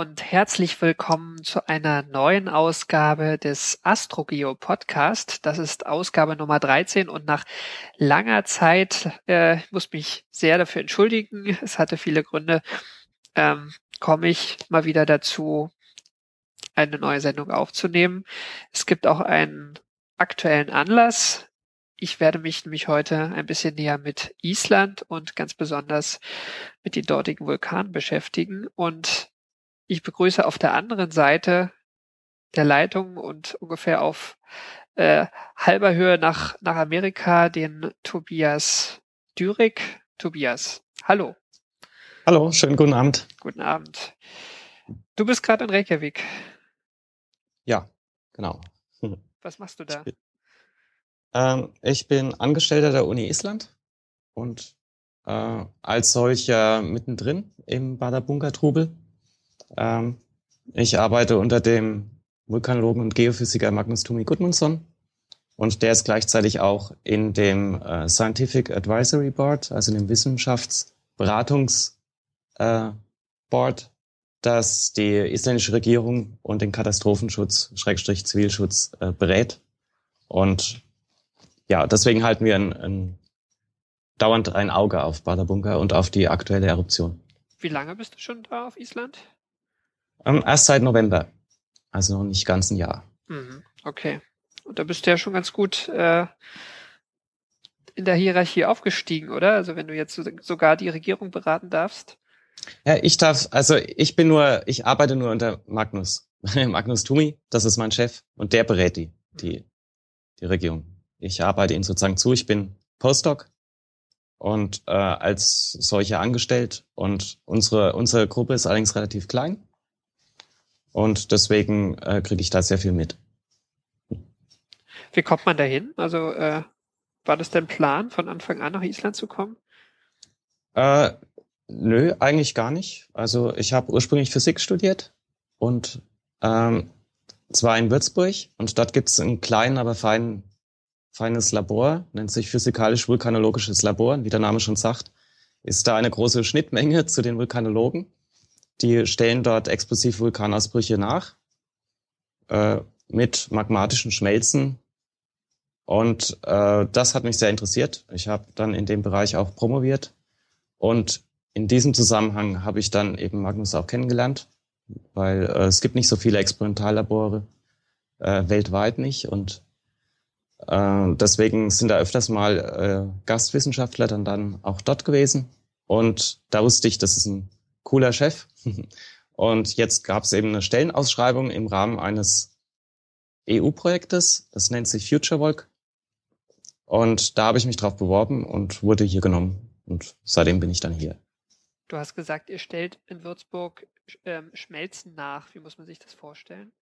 und herzlich willkommen zu einer neuen Ausgabe des AstroGeo Podcast. Das ist Ausgabe Nummer 13 und nach langer Zeit, äh, muss mich sehr dafür entschuldigen, es hatte viele Gründe, ähm, komme ich mal wieder dazu, eine neue Sendung aufzunehmen. Es gibt auch einen aktuellen Anlass. Ich werde mich nämlich heute ein bisschen näher mit Island und ganz besonders mit den dortigen Vulkanen beschäftigen. Und ich begrüße auf der anderen Seite der Leitung und ungefähr auf äh, halber Höhe nach, nach Amerika den Tobias Dürig. Tobias, hallo. Hallo, schönen guten Abend. Guten Abend. Du bist gerade in Reykjavik. Ja, genau. Was machst du da? Ich bin, ähm, ich bin Angestellter der Uni Island und äh, als solcher mittendrin im Badabunga-Trubel. Ähm, ich arbeite unter dem Vulkanologen und Geophysiker Magnus Tumi Gudmundsson und der ist gleichzeitig auch in dem äh, Scientific Advisory Board, also in dem Wissenschaftsberatungs äh, Board, das die isländische Regierung und den Katastrophenschutz, Schrägstrich Zivilschutz äh, berät. Und ja, deswegen halten wir ein, ein, dauernd ein Auge auf Badabunga und auf die aktuelle Eruption. Wie lange bist du schon da auf Island? Ähm, erst seit November. Also noch nicht ganz ein Jahr. Mhm, okay. Und da bist du ja schon ganz gut äh, in der Hierarchie aufgestiegen, oder? Also wenn du jetzt so, sogar die Regierung beraten darfst. Ja, ich darf, also ich bin nur, ich arbeite nur unter Magnus. Magnus Tumi, das ist mein Chef und der berät die, die, die Regierung. Ich arbeite ihm sozusagen zu, ich bin Postdoc und äh, als solcher angestellt und unsere, unsere Gruppe ist allerdings relativ klein. Und deswegen äh, kriege ich da sehr viel mit. Wie kommt man dahin? Also äh, war das dein Plan, von Anfang an nach Island zu kommen? Äh, nö, eigentlich gar nicht. Also ich habe ursprünglich Physik studiert und ähm, zwar in Würzburg und dort gibt es ein kleinen, aber fein, feines Labor, nennt sich physikalisch-vulkanologisches Labor, wie der Name schon sagt, ist da eine große Schnittmenge zu den Vulkanologen. Die stellen dort explosive Vulkanausbrüche nach äh, mit magmatischen Schmelzen. Und äh, das hat mich sehr interessiert. Ich habe dann in dem Bereich auch promoviert. Und in diesem Zusammenhang habe ich dann eben Magnus auch kennengelernt, weil äh, es gibt nicht so viele Experimentallabore äh, weltweit nicht. Und äh, deswegen sind da öfters mal äh, Gastwissenschaftler dann, dann auch dort gewesen. Und da wusste ich, das ist ein cooler Chef. Und jetzt gab es eben eine Stellenausschreibung im Rahmen eines EU-Projektes, das nennt sich FutureVolk. Und da habe ich mich drauf beworben und wurde hier genommen. Und seitdem bin ich dann hier. Du hast gesagt, ihr stellt in Würzburg ähm, Schmelzen nach. Wie muss man sich das vorstellen?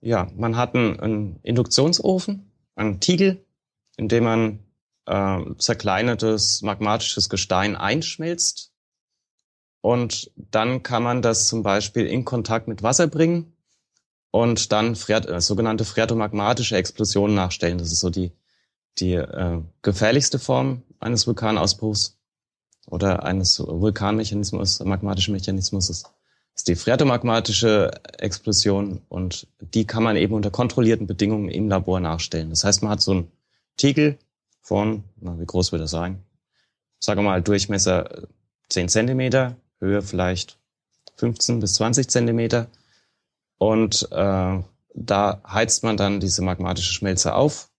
Ja, man hat einen, einen Induktionsofen, einen Tiegel, in dem man äh, zerkleinertes magmatisches Gestein einschmelzt und dann kann man das zum Beispiel in Kontakt mit Wasser bringen und dann Phreat äh, sogenannte phreatomagmatische Explosionen nachstellen. Das ist so die, die äh, gefährlichste Form eines Vulkanausbruchs oder eines Vulkanmechanismus, magmatischen Mechanismus ist, ist die phreatomagmatische Explosion und die kann man eben unter kontrollierten Bedingungen im Labor nachstellen. Das heißt, man hat so einen Tiegel von, na, wie groß wird das sein? Sagen wir mal Durchmesser 10 Zentimeter, Höhe vielleicht 15 bis 20 Zentimeter. Und äh, da heizt man dann diese magmatische Schmelze auf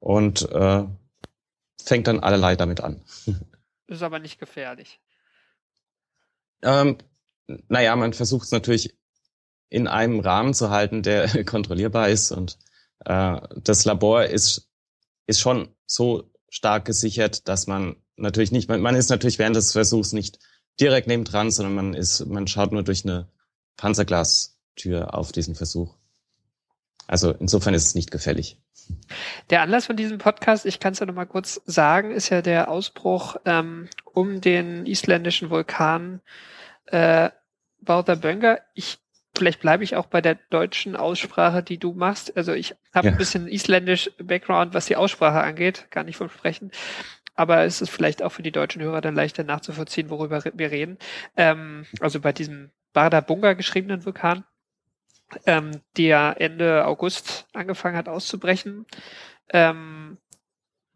und äh, fängt dann allerlei damit an. Ist aber nicht gefährlich. Ähm, naja, man versucht es natürlich in einem Rahmen zu halten, der kontrollierbar ist. Und äh, das Labor ist, ist schon so stark gesichert, dass man natürlich nicht, man, man ist natürlich während des Versuchs nicht direkt nebendran, sondern man ist, man schaut nur durch eine Panzerglas Tür auf diesen Versuch. Also insofern ist es nicht gefällig. Der Anlass von diesem Podcast, ich kann es ja noch mal kurz sagen, ist ja der Ausbruch ähm, um den isländischen Vulkan äh, Bauter Bönger. Ich vielleicht bleibe ich auch bei der deutschen Aussprache, die du machst. Also ich habe ja. ein bisschen isländisch Background, was die Aussprache angeht, gar nicht vom Sprechen. Aber es ist vielleicht auch für die deutschen Hörer dann leichter nachzuvollziehen, worüber wir reden. Ähm, also bei diesem Barda Bunga geschriebenen Vulkan ähm, der Ende August angefangen hat auszubrechen. Ähm,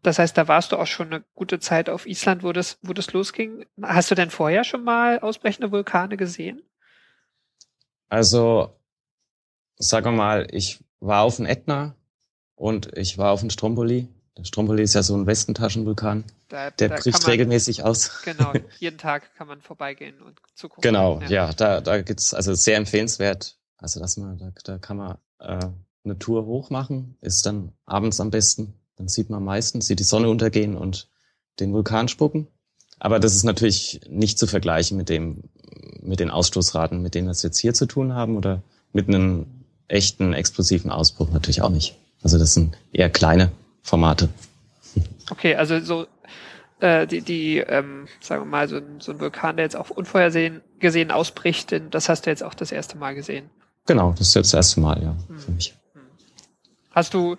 das heißt, da warst du auch schon eine gute Zeit auf Island, wo das, wo das losging. Hast du denn vorher schon mal ausbrechende Vulkane gesehen? Also, sagen wir mal, ich war auf dem Ätna und ich war auf dem Stromboli. Der Stromboli ist ja so ein Westentaschenvulkan. Da, der da bricht man, regelmäßig aus. Genau, jeden Tag kann man vorbeigehen und zugucken. Genau, ja, ja da, da gibt's also sehr empfehlenswert. Also dass man, da, da kann man äh, eine Tour hoch machen, ist dann abends am besten. Dann sieht man meistens, sieht die Sonne untergehen und den Vulkan spucken. Aber das ist natürlich nicht zu vergleichen mit dem, mit den Ausstoßraten, mit denen wir es jetzt hier zu tun haben oder mit einem echten explosiven Ausbruch natürlich auch nicht. Also das sind eher kleine Formate. Okay, also so äh, die, die ähm, sagen wir mal, so ein, so ein Vulkan, der jetzt auch unvorhersehen gesehen ausbricht, das hast du jetzt auch das erste Mal gesehen. Genau, das ist jetzt das erste Mal, ja, hm. für mich. Hm. Hast du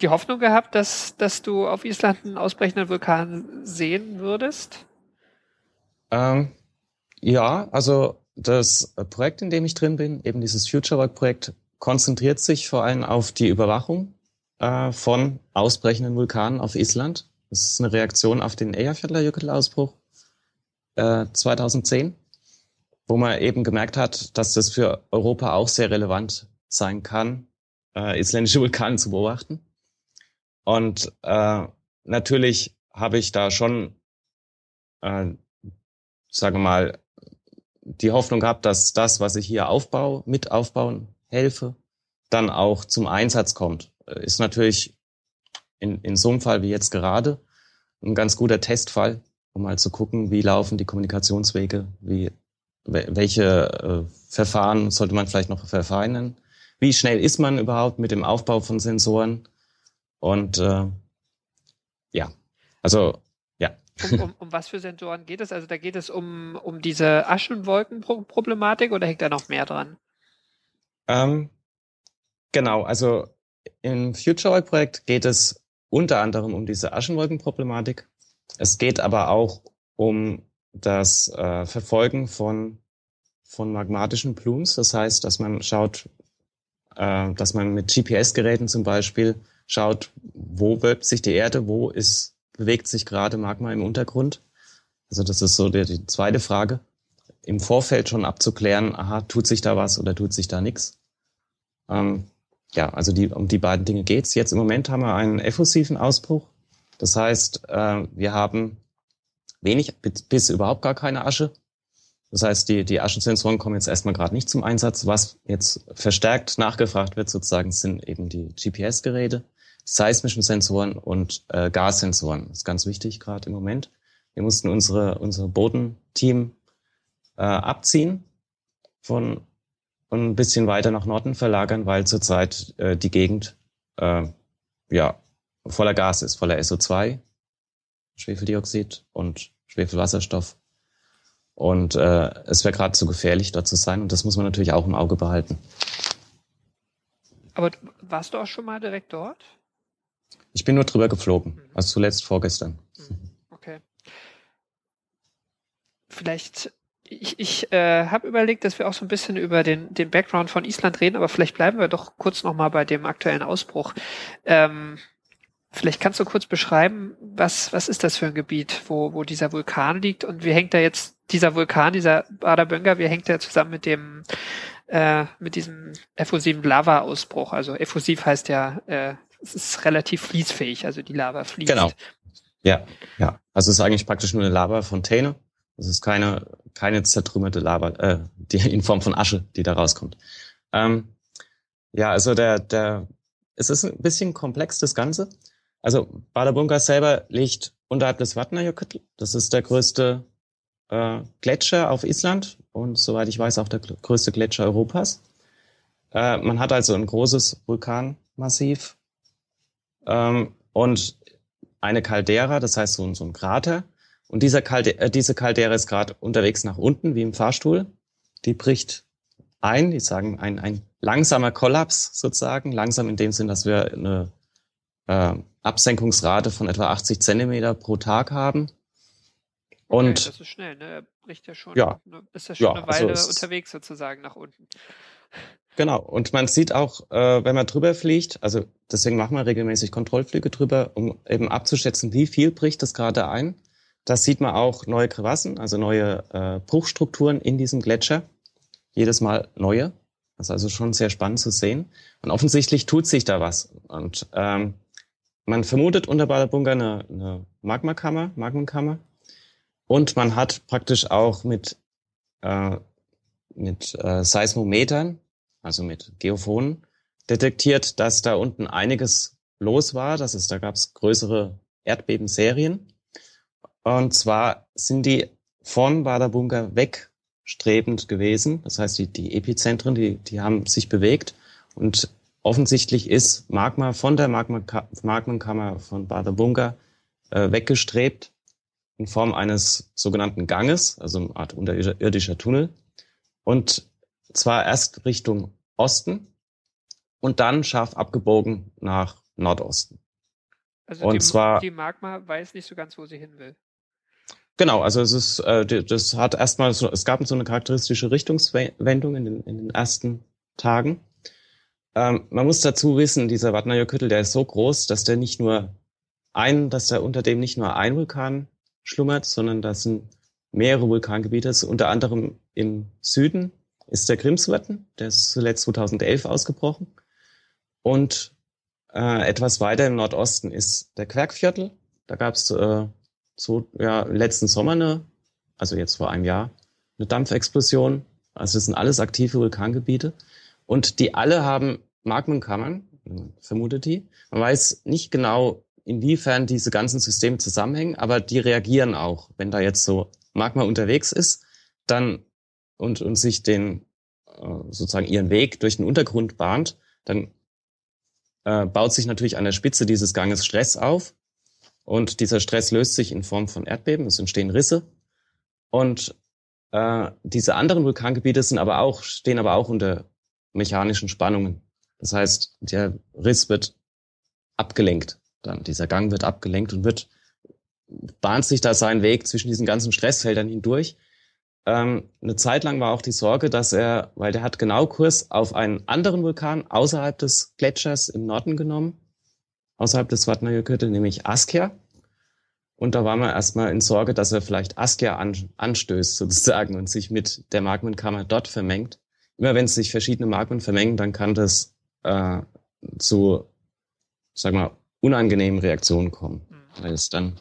die Hoffnung gehabt, dass, dass du auf Island einen ausbrechenden Vulkan sehen würdest? Ähm, ja, also das Projekt, in dem ich drin bin, eben dieses Future Work Projekt, konzentriert sich vor allem auf die Überwachung äh, von ausbrechenden Vulkanen auf Island. Das ist eine Reaktion auf den Eyjafjallajökull-Ausbruch äh, 2010 wo man eben gemerkt hat, dass das für Europa auch sehr relevant sein kann, äh, isländische Vulkane zu beobachten. Und äh, natürlich habe ich da schon, äh, sage mal, die Hoffnung gehabt, dass das, was ich hier aufbaue, mit aufbauen helfe, dann auch zum Einsatz kommt. Äh, ist natürlich in, in so einem Fall wie jetzt gerade ein ganz guter Testfall, um mal zu gucken, wie laufen die Kommunikationswege, wie welche äh, Verfahren sollte man vielleicht noch verfeinern? Wie schnell ist man überhaupt mit dem Aufbau von Sensoren? Und äh, ja, also ja. Um, um, um was für Sensoren geht es? Also da geht es um, um diese Aschenwolkenproblematik oder hängt da noch mehr dran? Ähm, genau, also im FutureOil-Projekt geht es unter anderem um diese Aschenwolkenproblematik. Es geht aber auch um das äh, Verfolgen von, von magmatischen Plumes. Das heißt, dass man schaut, äh, dass man mit GPS-Geräten zum Beispiel schaut, wo wölbt sich die Erde, wo ist, bewegt sich gerade Magma im Untergrund. Also das ist so die, die zweite Frage. Im Vorfeld schon abzuklären, aha, tut sich da was oder tut sich da nichts. Ähm, ja, also die, um die beiden Dinge geht's. Jetzt im Moment haben wir einen effusiven Ausbruch. Das heißt, äh, wir haben wenig bis überhaupt gar keine Asche. Das heißt, die, die Aschensensoren kommen jetzt erstmal gerade nicht zum Einsatz. Was jetzt verstärkt nachgefragt wird sozusagen, sind eben die GPS-Geräte, seismischen Sensoren und äh, Gassensoren. Das ist ganz wichtig gerade im Moment. Wir mussten unsere, unsere Bodenteam äh, abziehen von und ein bisschen weiter nach Norden verlagern, weil zurzeit äh, die Gegend äh, ja voller Gas ist, voller SO2, Schwefeldioxid und Schwefelwasserstoff. Und äh, es wäre gerade zu gefährlich, dort zu sein. Und das muss man natürlich auch im Auge behalten. Aber warst du auch schon mal direkt dort? Ich bin nur drüber geflogen. Mhm. Also zuletzt vorgestern. Mhm. Okay. Vielleicht, ich, ich äh, habe überlegt, dass wir auch so ein bisschen über den, den Background von Island reden, aber vielleicht bleiben wir doch kurz nochmal bei dem aktuellen Ausbruch. Ähm, Vielleicht kannst du kurz beschreiben, was, was ist das für ein Gebiet, wo, wo dieser Vulkan liegt und wie hängt da jetzt dieser Vulkan, dieser Badabönga, wie hängt der zusammen mit dem, äh, mit diesem effusiven Lava-Ausbruch? Also effusiv heißt ja, äh, es ist relativ fließfähig, also die Lava fließt. Genau. Ja, ja. Also es ist eigentlich praktisch nur eine Lava-Fontäne. Es ist keine, keine zertrümmerte Lava, äh, die in Form von Asche, die da rauskommt. Ähm, ja, also der, der, es ist ein bisschen komplex, das Ganze. Also Badabunka selber liegt unterhalb des Vatnajökull. Das ist der größte äh, Gletscher auf Island und soweit ich weiß auch der größte Gletscher Europas. äh, man hat also ein großes Vulkanmassiv ähm, und eine Caldera, das heißt so, so ein Krater. Und dieser Kalde äh, diese Caldera ist gerade unterwegs nach unten, wie im Fahrstuhl. Die bricht ein, die sagen ein, ein langsamer Kollaps sozusagen, langsam in dem Sinn, dass wir eine äh, Absenkungsrate von etwa 80 Zentimeter pro Tag haben. Und okay, das ist schnell, ne? Er bricht ja schon, ja, ne, ist ja schon ja, eine Weile also unterwegs sozusagen nach unten. Genau, und man sieht auch, äh, wenn man drüber fliegt, also deswegen machen wir regelmäßig Kontrollflüge drüber, um eben abzuschätzen, wie viel bricht das gerade ein. Da sieht man auch neue Krevassen, also neue äh, Bruchstrukturen in diesem Gletscher. Jedes Mal neue. Das ist also schon sehr spannend zu sehen. Und offensichtlich tut sich da was. Und ähm, man vermutet unter Badabunga eine, eine Magmakammer, Magmenkammer. Und man hat praktisch auch mit, äh, mit äh, Seismometern also mit Geophonen, detektiert, dass da unten einiges los war. Das ist, da gab es größere Erdbebenserien. Und zwar sind die von Badabunga wegstrebend gewesen. Das heißt, die, die Epizentren, die, die haben sich bewegt. Und offensichtlich ist Magma von der Magmenkammer von Badabunga äh, weggestrebt in Form eines sogenannten Ganges, also eine Art unterirdischer Tunnel. Und zwar erst Richtung Osten und dann scharf abgebogen nach Nordosten. Also und die, zwar die Magma weiß nicht so ganz, wo sie hin will. Genau, also es ist, äh, das hat erstmal so, es gab so eine charakteristische Richtungswendung in den, in den ersten Tagen. Ähm, man muss dazu wissen, dieser Vatnajökull, der ist so groß, dass der nicht nur ein, dass da unter dem nicht nur ein Vulkan schlummert, sondern das sind mehrere Vulkangebiete, unter anderem im Süden ist der Grimswörthen, der ist zuletzt 2011 ausgebrochen. Und äh, etwas weiter im Nordosten ist der Querkviertel. Da gab es äh, so ja letzten Sommer eine, also jetzt vor einem Jahr, eine Dampfexplosion. Also das sind alles aktive Vulkangebiete. Und die alle haben Magmenkammern, vermutet die. Man weiß nicht genau, inwiefern diese ganzen Systeme zusammenhängen, aber die reagieren auch. Wenn da jetzt so Magma unterwegs ist, dann und, und sich den äh, sozusagen ihren Weg durch den Untergrund bahnt, dann äh, baut sich natürlich an der Spitze dieses Ganges Stress auf. Und dieser Stress löst sich in Form von Erdbeben, es entstehen Risse. Und äh, diese anderen Vulkangebiete sind aber auch, stehen aber auch unter mechanischen Spannungen. Das heißt, der Riss wird abgelenkt. Dann dieser Gang wird abgelenkt und wird bahnt sich da seinen Weg zwischen diesen ganzen Stressfeldern hindurch. Ähm, eine Zeit lang war auch die Sorge, dass er, weil der hat genau Kurs auf einen anderen Vulkan außerhalb des Gletschers im Norden genommen, außerhalb des Vatnajökull, nämlich Askja. Und da war man erstmal in Sorge, dass er vielleicht Askja an, anstößt sozusagen und sich mit der Magmenkammer dort vermengt. Immer wenn sich verschiedene Magmen vermengen, dann kann das äh, zu, sag mal, unangenehmen Reaktionen kommen, mhm. weil es dann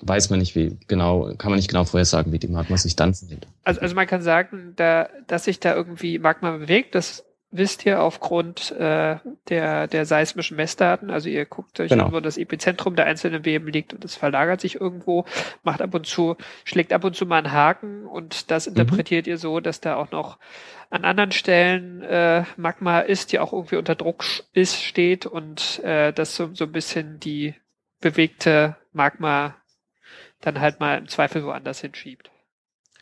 weiß man nicht, wie genau, kann man nicht genau vorhersagen, wie die Magma sich dann verhält. Also, also man kann sagen, da, dass sich da irgendwie Magma bewegt, das wisst ihr aufgrund äh, der, der seismischen Messdaten. Also ihr guckt euch genau. an, wo das Epizentrum der einzelnen Beben liegt und es verlagert sich irgendwo, macht ab und zu, schlägt ab und zu mal einen Haken und das mhm. interpretiert mhm. ihr so, dass da auch noch an anderen Stellen äh, Magma ist, die auch irgendwie unter Druck ist, steht und äh, das so, so ein bisschen die bewegte Magma dann halt mal im Zweifel woanders hinschiebt.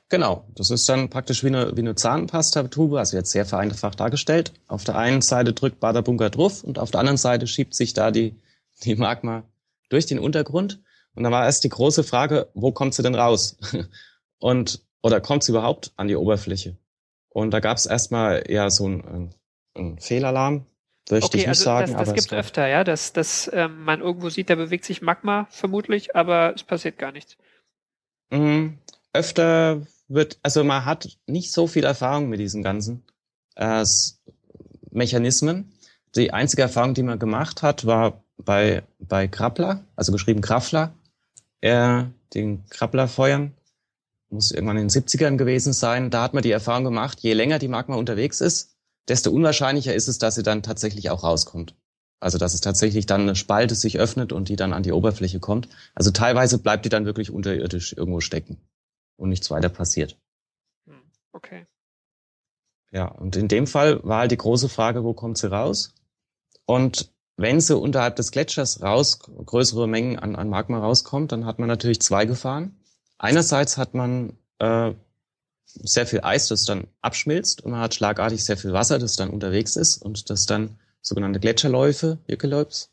Genau, das ist dann praktisch wie eine, wie eine Zahnpasta-Tube, also jetzt sehr vereinfacht dargestellt. Auf der einen Seite drückt Baderbunker drauf und auf der anderen Seite schiebt sich da die, die Magma durch den Untergrund. Und da war erst die große Frage, wo kommt sie denn raus? Und, oder kommt sie überhaupt an die Oberfläche? Und da gab es erstmal ja so einen, einen Fehlalarm, Möchte okay, ich nicht also sagen. Das, das gibt es öfter, ja, dass, dass ähm, man irgendwo sieht, da bewegt sich Magma vermutlich, aber es passiert gar nichts. Mhm. Öfter wird, also man hat nicht so viel Erfahrung mit diesen ganzen äh, Mechanismen. Die einzige Erfahrung, die man gemacht hat, war bei, bei Krabbler, also geschrieben Kraffler, äh, den Krabblerfeuern, muss irgendwann in den 70ern gewesen sein. Da hat man die Erfahrung gemacht, je länger die Magma unterwegs ist, desto unwahrscheinlicher ist es, dass sie dann tatsächlich auch rauskommt. Also dass es tatsächlich dann eine Spalte sich öffnet und die dann an die Oberfläche kommt. Also teilweise bleibt die dann wirklich unterirdisch irgendwo stecken und nichts weiter passiert. Hm, okay. Ja, und in dem Fall war halt die große Frage, wo kommt sie raus? Und wenn sie unterhalb des Gletschers raus, größere Mengen an, an Magma rauskommt, dann hat man natürlich zwei Gefahren. Einerseits hat man äh, sehr viel Eis, das dann abschmilzt und man hat schlagartig sehr viel Wasser, das dann unterwegs ist und das dann sogenannte Gletscherläufe, Jökelläups,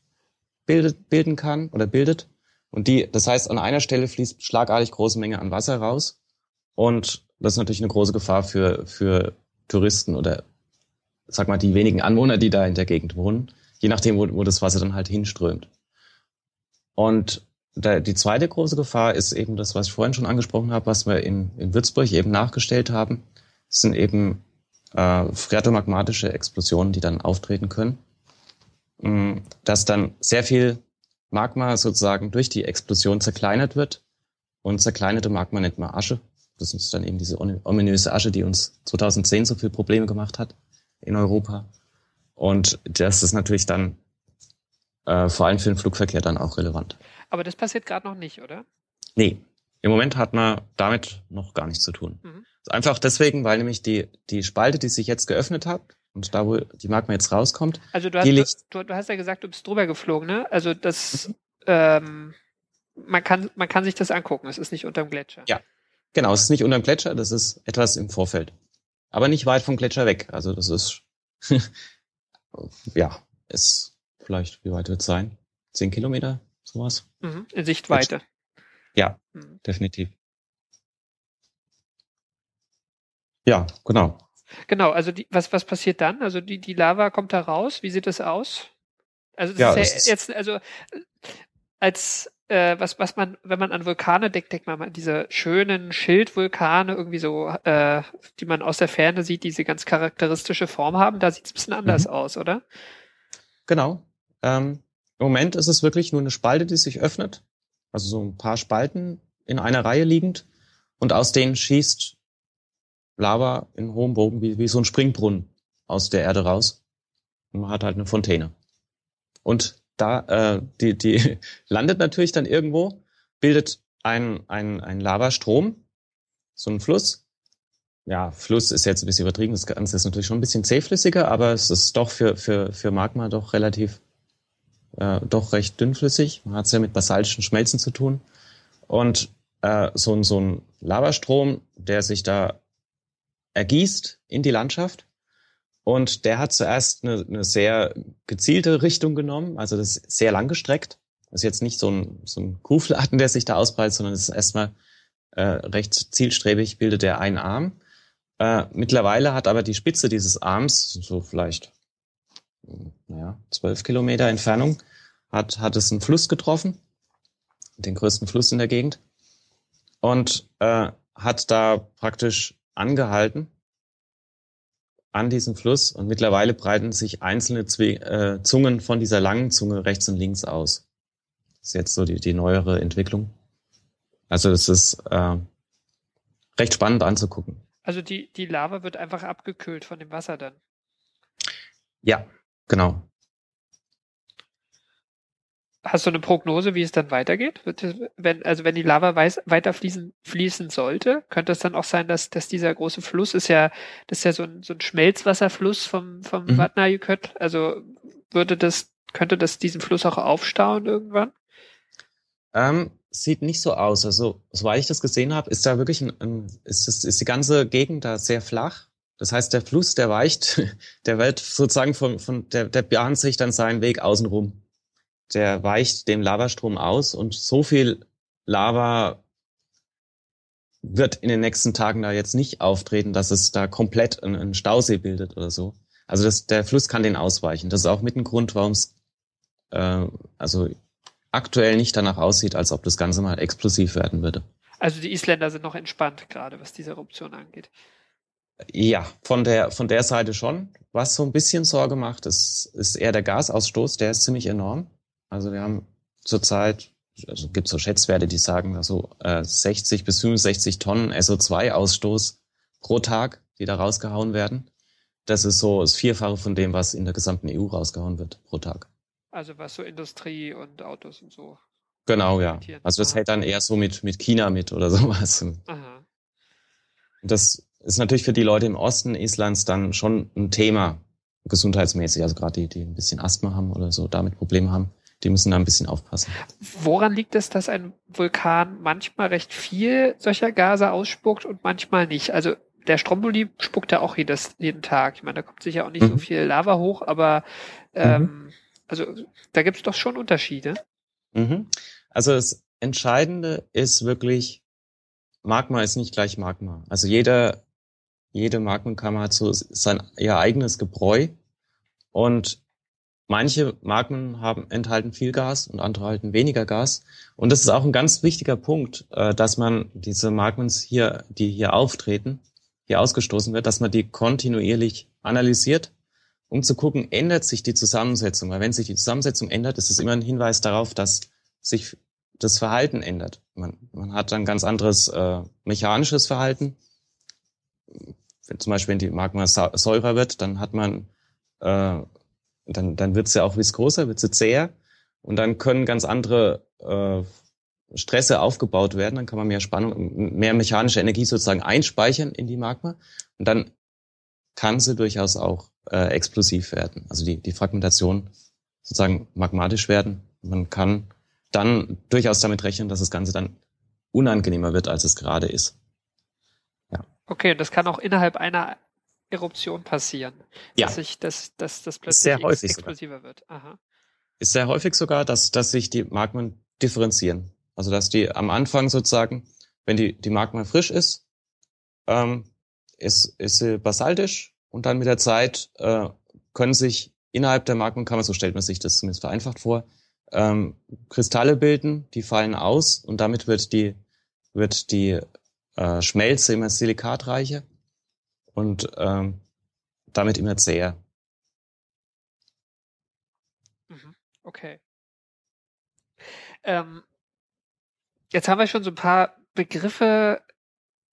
bildet, bilden kann oder bildet. Und die, das heißt, an einer Stelle fließt schlagartig große Menge an Wasser raus. Und das ist natürlich eine große Gefahr für, für Touristen oder sag mal die wenigen Anwohner, die da in der Gegend wohnen, je nachdem, wo, wo das Wasser dann halt hinströmt. Und da, die zweite große Gefahr ist eben das, was ich vorhin schon angesprochen habe, was wir in, in Würzburg eben nachgestellt haben. Das sind eben äh, phreatomagmatische Explosionen, die dann auftreten können. Mm, dass dann sehr viel Magma sozusagen durch die Explosion zerkleinert wird. Und zerkleinerte Magma nennt man Asche. Das ist dann eben diese ominöse Asche, die uns 2010 so viele Probleme gemacht hat in Europa. Und das ist natürlich dann äh, vor allem für den Flugverkehr dann auch relevant. Aber das passiert gerade noch nicht, oder? Nee, im Moment hat man damit noch gar nichts zu tun. Mhm. Einfach deswegen, weil nämlich die, die Spalte, die sich jetzt geöffnet hat, und da, wo die Magma jetzt rauskommt, also du hast, du, du, hast ja gesagt, du bist drüber geflogen, ne? Also das, mhm. ähm, man kann, man kann sich das angucken. Es ist nicht unterm Gletscher. Ja, genau. Es ist nicht unterm Gletscher. Das ist etwas im Vorfeld, aber nicht weit vom Gletscher weg. Also das ist, ja, ist vielleicht, wie weit wird es sein? Zehn Kilometer, sowas. Mhm. In Sichtweite. Ja, mhm. definitiv. Ja, genau. Genau, also die, was, was passiert dann? Also die, die Lava kommt da raus. Wie sieht das aus? Also das ja, ist ja jetzt, also als äh, was, was man, wenn man an Vulkane denkt, denkt man an diese schönen Schildvulkane, irgendwie so, äh, die man aus der Ferne sieht, die diese ganz charakteristische Form haben. Da sieht es ein bisschen anders mhm. aus, oder? Genau. Ähm, Im Moment ist es wirklich nur eine Spalte, die sich öffnet. Also so ein paar Spalten in einer Reihe liegend. Und aus denen schießt Lava in hohem Bogen wie, wie so ein Springbrunnen aus der Erde raus. Und man hat halt eine Fontäne. Und da, äh, die, die landet natürlich dann irgendwo, bildet ein, ein, ein Lavastrom, so ein Fluss. Ja, Fluss ist jetzt ein bisschen übertrieben, das Ganze ist natürlich schon ein bisschen zähflüssiger, aber es ist doch für, für, für Magma doch relativ, äh, doch recht dünnflüssig. Man hat es ja mit basaltischen Schmelzen zu tun. Und äh, so, so ein Lavastrom, der sich da ergießt in die Landschaft. Und der hat zuerst eine, eine sehr gezielte Richtung genommen, also das ist sehr lang gestreckt. Das ist jetzt nicht so ein, so ein Kuhfladen, der sich da ausbreitet, sondern es ist erstmal äh, recht zielstrebig, bildet er einen Arm. Äh, mittlerweile hat aber die Spitze dieses Arms, so vielleicht naja, zwölf Kilometer Entfernung, hat, hat es einen Fluss getroffen, den größten Fluss in der Gegend, und äh, hat da praktisch angehalten an diesem Fluss und mittlerweile breiten sich einzelne Zwe äh, Zungen von dieser langen Zunge rechts und links aus. Das ist jetzt so die, die neuere Entwicklung. Also es ist äh, recht spannend anzugucken. Also die, die Lava wird einfach abgekühlt von dem Wasser dann. Ja, genau. Hast du eine Prognose, wie es dann weitergeht? Wenn, also wenn die Lava weiß, weiter fließen, fließen sollte, könnte es dann auch sein, dass, dass dieser große Fluss ist ja, das ist ja so ein, so ein Schmelzwasserfluss vom, vom mhm. Vatnajökull. Also würde das, könnte das diesen Fluss auch aufstauen irgendwann? Ähm, sieht nicht so aus. Also, soweit ich das gesehen habe, ist da wirklich ein, ein ist, das, ist die ganze Gegend da sehr flach. Das heißt, der Fluss, der weicht, der wird sozusagen von, von der, der bahnt sich dann seinen Weg außenrum der weicht dem Lavastrom aus und so viel Lava wird in den nächsten Tagen da jetzt nicht auftreten, dass es da komplett einen Stausee bildet oder so. Also das, der Fluss kann den ausweichen. Das ist auch mit ein Grund, warum es äh, also aktuell nicht danach aussieht, als ob das Ganze mal explosiv werden würde. Also die Isländer sind noch entspannt gerade, was diese Eruption angeht. Ja, von der, von der Seite schon. Was so ein bisschen Sorge macht, ist, ist eher der Gasausstoß, der ist ziemlich enorm. Also wir haben zurzeit, also gibt so Schätzwerte, die sagen, also äh, 60 bis 65 Tonnen SO2-Ausstoß pro Tag, die da rausgehauen werden. Das ist so das Vierfache von dem, was in der gesamten EU rausgehauen wird pro Tag. Also was so Industrie und Autos und so. Genau, ja. Also das Aha. hält dann eher so mit, mit China mit oder sowas. Aha. Das ist natürlich für die Leute im Osten Islands dann schon ein Thema, gesundheitsmäßig. Also gerade die, die ein bisschen Asthma haben oder so, damit Probleme haben, die müssen da ein bisschen aufpassen. Woran liegt es, dass ein Vulkan manchmal recht viel solcher Gase ausspuckt und manchmal nicht? Also der Stromboli spuckt ja auch jedes, jeden Tag. Ich meine, da kommt sicher auch nicht mhm. so viel Lava hoch, aber ähm, mhm. also da gibt es doch schon Unterschiede. Mhm. Also das Entscheidende ist wirklich, Magma ist nicht gleich Magma. Also jeder, jede Magmenkammer hat so sein ihr eigenes Gebräu und manche Magmen haben enthalten viel Gas und andere halten weniger Gas. Und das ist auch ein ganz wichtiger Punkt, äh, dass man diese Magmens hier, die hier auftreten, hier ausgestoßen wird, dass man die kontinuierlich analysiert, um zu gucken, ändert sich die Zusammensetzung. Weil wenn sich die Zusammensetzung ändert, ist es immer ein Hinweis darauf, dass sich das Verhalten ändert. Man, man hat ein ganz anderes äh, mechanisches Verhalten. Wenn, zum Beispiel, wenn die Magma säurer wird, dann hat man, äh, dann, dann wird sie ja auch viskoser, wird sie zäher und dann können ganz andere äh, Stresse aufgebaut werden, dann kann man mehr Spannung, mehr mechanische Energie sozusagen einspeichern in die Magma und dann kann sie durchaus auch äh, explosiv werden. Also die, die Fragmentation sozusagen magmatisch werden. Man kann dann durchaus damit rechnen, dass das Ganze dann unangenehmer wird, als es gerade ist. Ja. Okay, das kann auch innerhalb einer Eruption passieren. Ja. Dass sich das, dass das plötzlich sehr häufig explosiver sogar. wird. Aha. Ist sehr häufig sogar, dass, dass sich die Magmen differenzieren. Also dass die am Anfang sozusagen, wenn die, die Magma frisch ist, ähm, ist, ist sie basaltisch und dann mit der Zeit äh, können sich innerhalb der Magmenkammer, so stellt man sich das zumindest vereinfacht vor, ähm, Kristalle bilden, die fallen aus und damit wird die, wird die äh, Schmelze immer silikatreicher und ähm, damit immer zäher. Mhm. Okay. Ähm, jetzt haben wir schon so ein paar Begriffe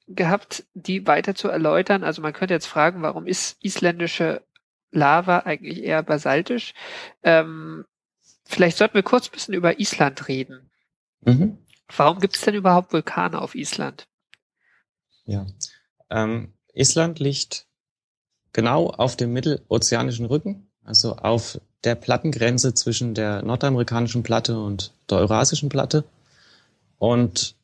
gehabt, die weiter zu erläutern. Also man könnte jetzt fragen, warum ist isländische Lava eigentlich eher basaltisch? Ähm, Vielleicht sollten wir kurz ein bisschen über Island reden. Mhm. Warum gibt es denn überhaupt Vulkane auf Island? Ja, ähm, Island liegt genau auf dem mittelozeanischen Rücken, also auf der Plattengrenze zwischen der nordamerikanischen Platte und der eurasischen Platte. Und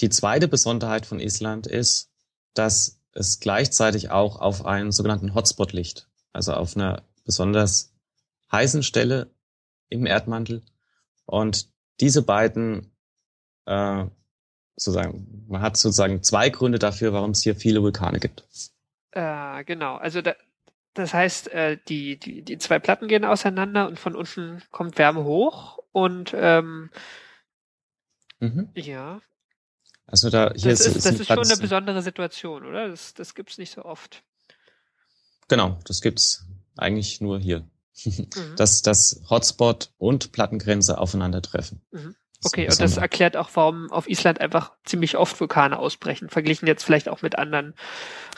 die zweite Besonderheit von Island ist, dass es gleichzeitig auch auf einen sogenannten Hotspot liegt, also auf einer besonders heißen Stelle im Erdmantel. Und diese beiden, äh, sozusagen, man hat sozusagen zwei Gründe dafür, warum es hier viele Vulkane gibt. Äh, genau, also da, das heißt, äh, die, die, die zwei Platten gehen auseinander und von unten kommt Wärme hoch und ähm, mhm. ja. Also da hier das ist, ist, das ist schon eine besondere Situation, oder? Das, das gibt's nicht so oft. Genau, das gibt's eigentlich nur hier mhm. dass, dass Hotspot und Plattengrenze aufeinandertreffen. Mhm. Okay, und das erklärt auch, warum auf Island einfach ziemlich oft Vulkane ausbrechen, verglichen jetzt vielleicht auch mit anderen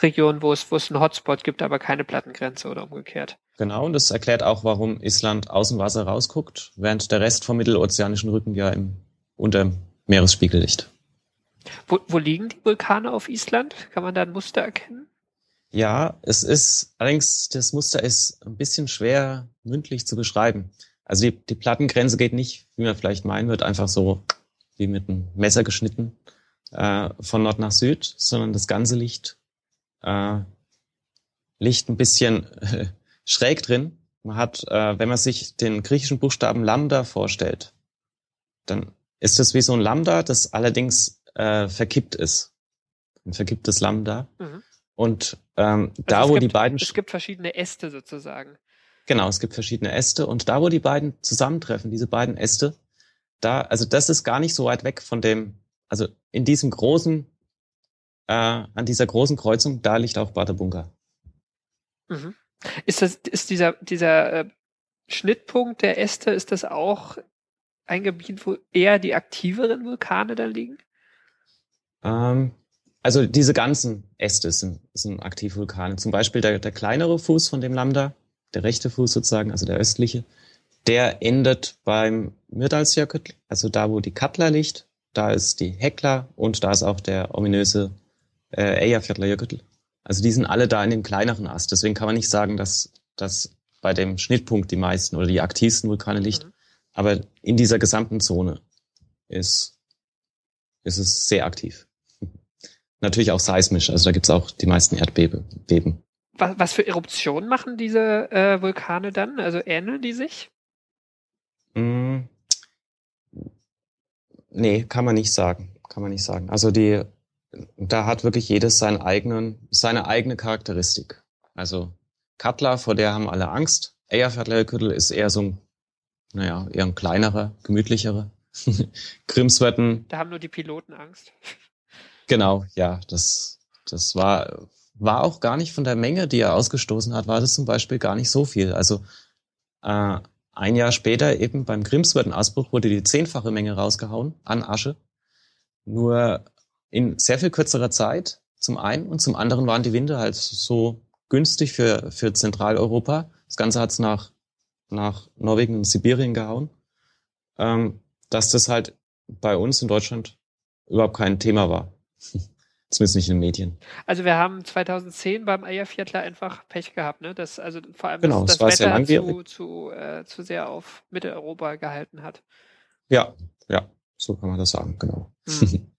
Regionen, wo es, wo es einen Hotspot gibt, aber keine Plattengrenze oder umgekehrt. Genau, und das erklärt auch, warum Island aus dem Wasser rausguckt, während der Rest vom mittelozeanischen Rücken ja im, unter Meeresspiegel liegt. Wo, wo liegen die Vulkane auf Island? Kann man da ein Muster erkennen? Ja, es ist, allerdings, das Muster ist ein bisschen schwer mündlich zu beschreiben. Also die, die Plattengrenze geht nicht, wie man vielleicht meinen wird, einfach so wie mit einem Messer geschnitten äh, von Nord nach Süd, sondern das ganze Licht äh, liegt ein bisschen äh, schräg drin. Man hat, äh, wenn man sich den griechischen Buchstaben Lambda vorstellt, dann ist das wie so ein Lambda, das allerdings äh, verkippt ist. Ein verkipptes Lambda. Mhm. Und ähm, also da, wo gibt, die beiden. Es gibt verschiedene Äste sozusagen. Genau, es gibt verschiedene Äste. Und da, wo die beiden zusammentreffen, diese beiden Äste, da, also das ist gar nicht so weit weg von dem, also in diesem großen, äh, an dieser großen Kreuzung, da liegt auch Badabunga. Mhm. Ist das, ist dieser, dieser äh, Schnittpunkt der Äste, ist das auch ein Gebiet, wo eher die aktiveren Vulkane da liegen? Ähm, also diese ganzen Äste sind, sind Aktivvulkane. Zum Beispiel der, der kleinere Fuß von dem Lambda, der rechte Fuß sozusagen, also der östliche, der endet beim Myrdalsjökull, also da, wo die Katla liegt. Da ist die Hekla und da ist auch der ominöse äh, Eyjafjallajökull, Also die sind alle da in dem kleineren Ast. Deswegen kann man nicht sagen, dass, dass bei dem Schnittpunkt die meisten oder die aktivsten Vulkane liegt. Mhm. Aber in dieser gesamten Zone ist, ist es sehr aktiv. Natürlich auch seismisch. Also da gibt's auch die meisten Erdbeben. Was, was für Eruptionen machen diese äh, Vulkane dann? Also ähneln die sich? Mm, nee, kann man nicht sagen. Kann man nicht sagen. Also die, da hat wirklich jedes seinen eigenen, seine eigene Charakteristik. Also Katla, vor der haben alle Angst. Eyjafjallajökull ist eher so ein, naja, eher ein kleinerer, gemütlicherer. Grimswetten. Da haben nur die Piloten Angst. Genau, ja, das, das war, war auch gar nicht von der Menge, die er ausgestoßen hat, war das zum Beispiel gar nicht so viel. Also äh, ein Jahr später eben beim Grimswetten-Ausbruch wurde die zehnfache Menge rausgehauen an Asche. Nur in sehr viel kürzerer Zeit zum einen und zum anderen waren die Winde halt so günstig für, für Zentraleuropa. Das Ganze hat's nach, nach Norwegen und Sibirien gehauen, ähm, dass das halt bei uns in Deutschland überhaupt kein Thema war. Zumindest nicht in den Medien. Also wir haben 2010 beim Eierviertler einfach Pech gehabt, ne? Das, also vor allem genau, das, das Wetter zu, zu, äh, zu sehr auf Mitteleuropa gehalten hat. Ja, ja, so kann man das sagen, genau. Hm.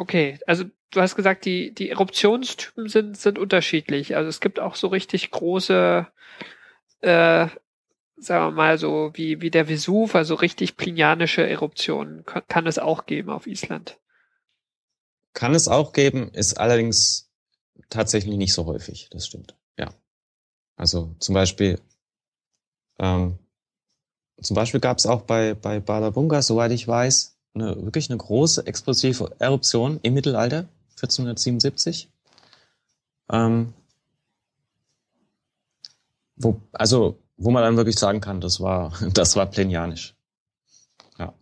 Okay, also du hast gesagt, die, die Eruptionstypen sind, sind unterschiedlich. Also es gibt auch so richtig große, äh, sagen wir mal so, wie, wie der Vesuv, also richtig plinianische Eruptionen, kann, kann es auch geben auf Island. Kann es auch geben, ist allerdings tatsächlich nicht so häufig, das stimmt, ja. Also zum Beispiel, ähm, zum Beispiel gab es auch bei, bei Badabunga, soweit ich weiß, eine, wirklich eine große explosive Eruption im Mittelalter, 1477. Ähm, wo, also, wo man dann wirklich sagen kann, das war, das war plenianisch. Ja.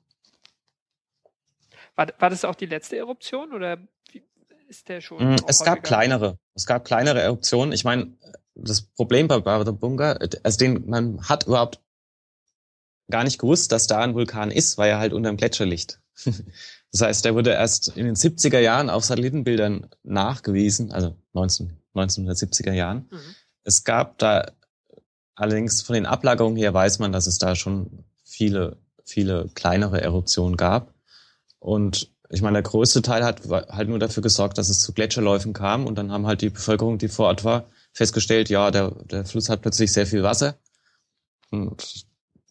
War, war das auch die letzte Eruption oder ist der schon? Mm, es gab kleinere. Es gab kleinere Eruptionen. Ich meine, das Problem bei Bunga, also den, man hat überhaupt gar nicht gewusst, dass da ein Vulkan ist, weil er halt unter dem Gletscher liegt. Das heißt, der wurde erst in den 70er Jahren auf Satellitenbildern nachgewiesen, also 19, 1970er Jahren. Mhm. Es gab da allerdings von den Ablagerungen her weiß man, dass es da schon viele, viele kleinere Eruptionen gab. Und ich meine, der größte Teil hat halt nur dafür gesorgt, dass es zu Gletscherläufen kam und dann haben halt die Bevölkerung, die vor Ort war, festgestellt, ja, der, der Fluss hat plötzlich sehr viel Wasser. Und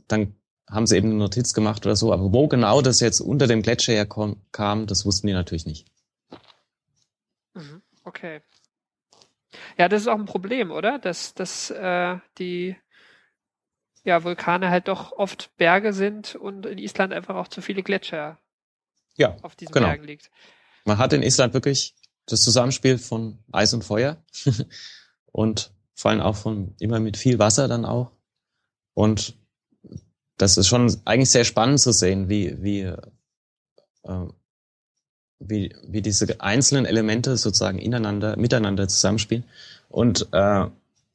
dann haben sie eben eine Notiz gemacht oder so. Aber wo genau das jetzt unter dem Gletscher herkam, das wussten die natürlich nicht. Mhm, okay. Ja, das ist auch ein Problem, oder? Dass, dass äh, die ja, Vulkane halt doch oft Berge sind und in Island einfach auch zu viele Gletscher ja, auf diesen genau. Bergen liegt. Man hat in Island wirklich das Zusammenspiel von Eis und Feuer und vor allem auch von immer mit viel Wasser dann auch. Und das ist schon eigentlich sehr spannend zu sehen, wie, wie, äh, wie, wie diese einzelnen Elemente sozusagen ineinander, miteinander zusammenspielen. Und äh,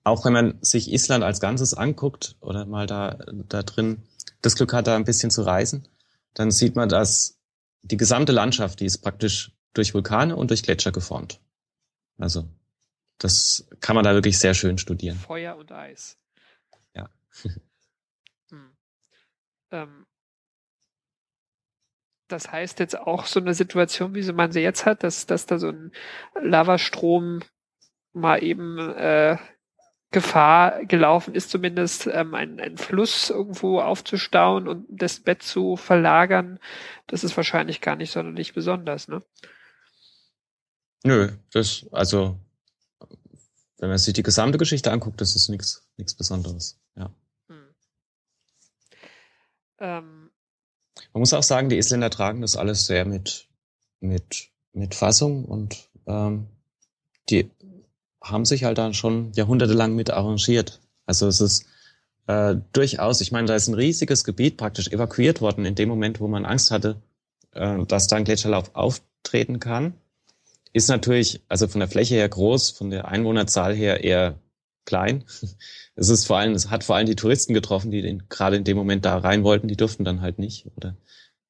auch wenn man sich Island als Ganzes anguckt oder mal da, da drin das Glück hat, da ein bisschen zu reisen, dann sieht man, dass die gesamte Landschaft, die ist praktisch durch Vulkane und durch Gletscher geformt. Also, das kann man da wirklich sehr schön studieren. Feuer und Eis. Ja. Ähm, das heißt jetzt auch so eine Situation, wie so man sie jetzt hat, dass, dass da so ein Lavastrom mal eben äh, Gefahr gelaufen ist, zumindest ähm, einen, Fluss irgendwo aufzustauen und das Bett zu verlagern, das ist wahrscheinlich gar nicht sonderlich besonders, ne? Nö, das, also, wenn man sich die gesamte Geschichte anguckt, das ist nichts nichts Besonderes, ja. Ähm, Man muss auch sagen, die Isländer tragen das alles sehr mit, mit, mit Fassung und ähm, die haben sich halt dann schon jahrhundertelang mit arrangiert. Also es ist äh, durchaus, ich meine, da ist ein riesiges Gebiet praktisch evakuiert worden in dem Moment, wo man Angst hatte, äh, dass da ein Gletscherlauf auftreten kann. Ist natürlich, also von der Fläche her groß, von der Einwohnerzahl her eher klein. Es ist vor allem, es hat vor allem die Touristen getroffen, die den, gerade in dem Moment da rein wollten, die durften dann halt nicht, oder?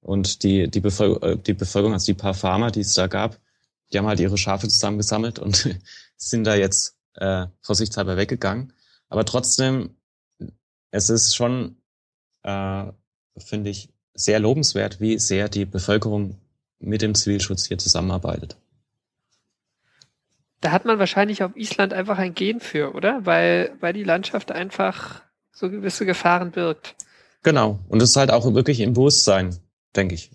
Und die, die, Bevölkerung, äh, die Bevölkerung, also die paar Farmer, die es da gab, die haben halt ihre Schafe zusammengesammelt und sind da jetzt äh, vorsichtshalber weggegangen. Aber trotzdem, es ist schon, äh, finde ich, sehr lobenswert, wie sehr die Bevölkerung mit dem Zivilschutz hier zusammenarbeitet. Da hat man wahrscheinlich auf Island einfach ein Gen für, oder? Weil, weil die Landschaft einfach so gewisse Gefahren birgt. Genau. Und es ist halt auch wirklich im Bewusstsein, denke ich,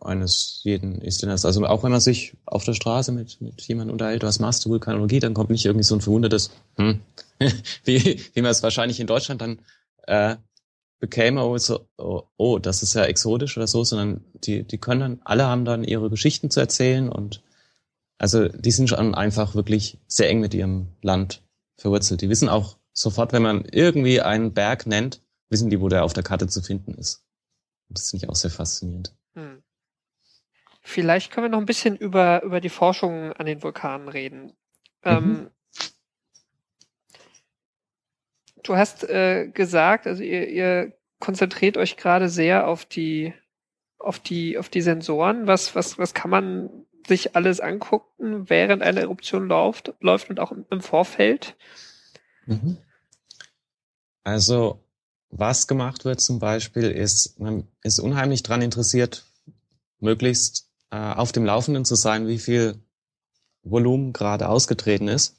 eines jeden Isländers. Also auch wenn man sich auf der Straße mit, mit jemandem unterhält, was machst du Vulkanologie, dann kommt nicht irgendwie so ein verwundertes, hm, wie, wie man es wahrscheinlich in Deutschland dann äh, bekäme, oh, so, oh, oh, das ist ja exotisch oder so, sondern die, die können dann, alle haben dann ihre Geschichten zu erzählen und also die sind schon einfach wirklich sehr eng mit ihrem Land verwurzelt. Die wissen auch sofort, wenn man irgendwie einen Berg nennt, wissen die, wo der auf der Karte zu finden ist. Das finde ich auch sehr faszinierend. Hm. Vielleicht können wir noch ein bisschen über, über die Forschung an den Vulkanen reden. Ähm, mhm. Ähm, du hast äh, gesagt, also ihr, ihr konzentriert euch gerade sehr auf die, auf die, auf die Sensoren. Was, was, was kann man sich alles angucken, während eine Eruption läuft, läuft und auch im Vorfeld? Mhm. Also, was gemacht wird zum Beispiel, ist, man ist unheimlich dran interessiert, möglichst äh, auf dem Laufenden zu sein, wie viel Volumen gerade ausgetreten ist,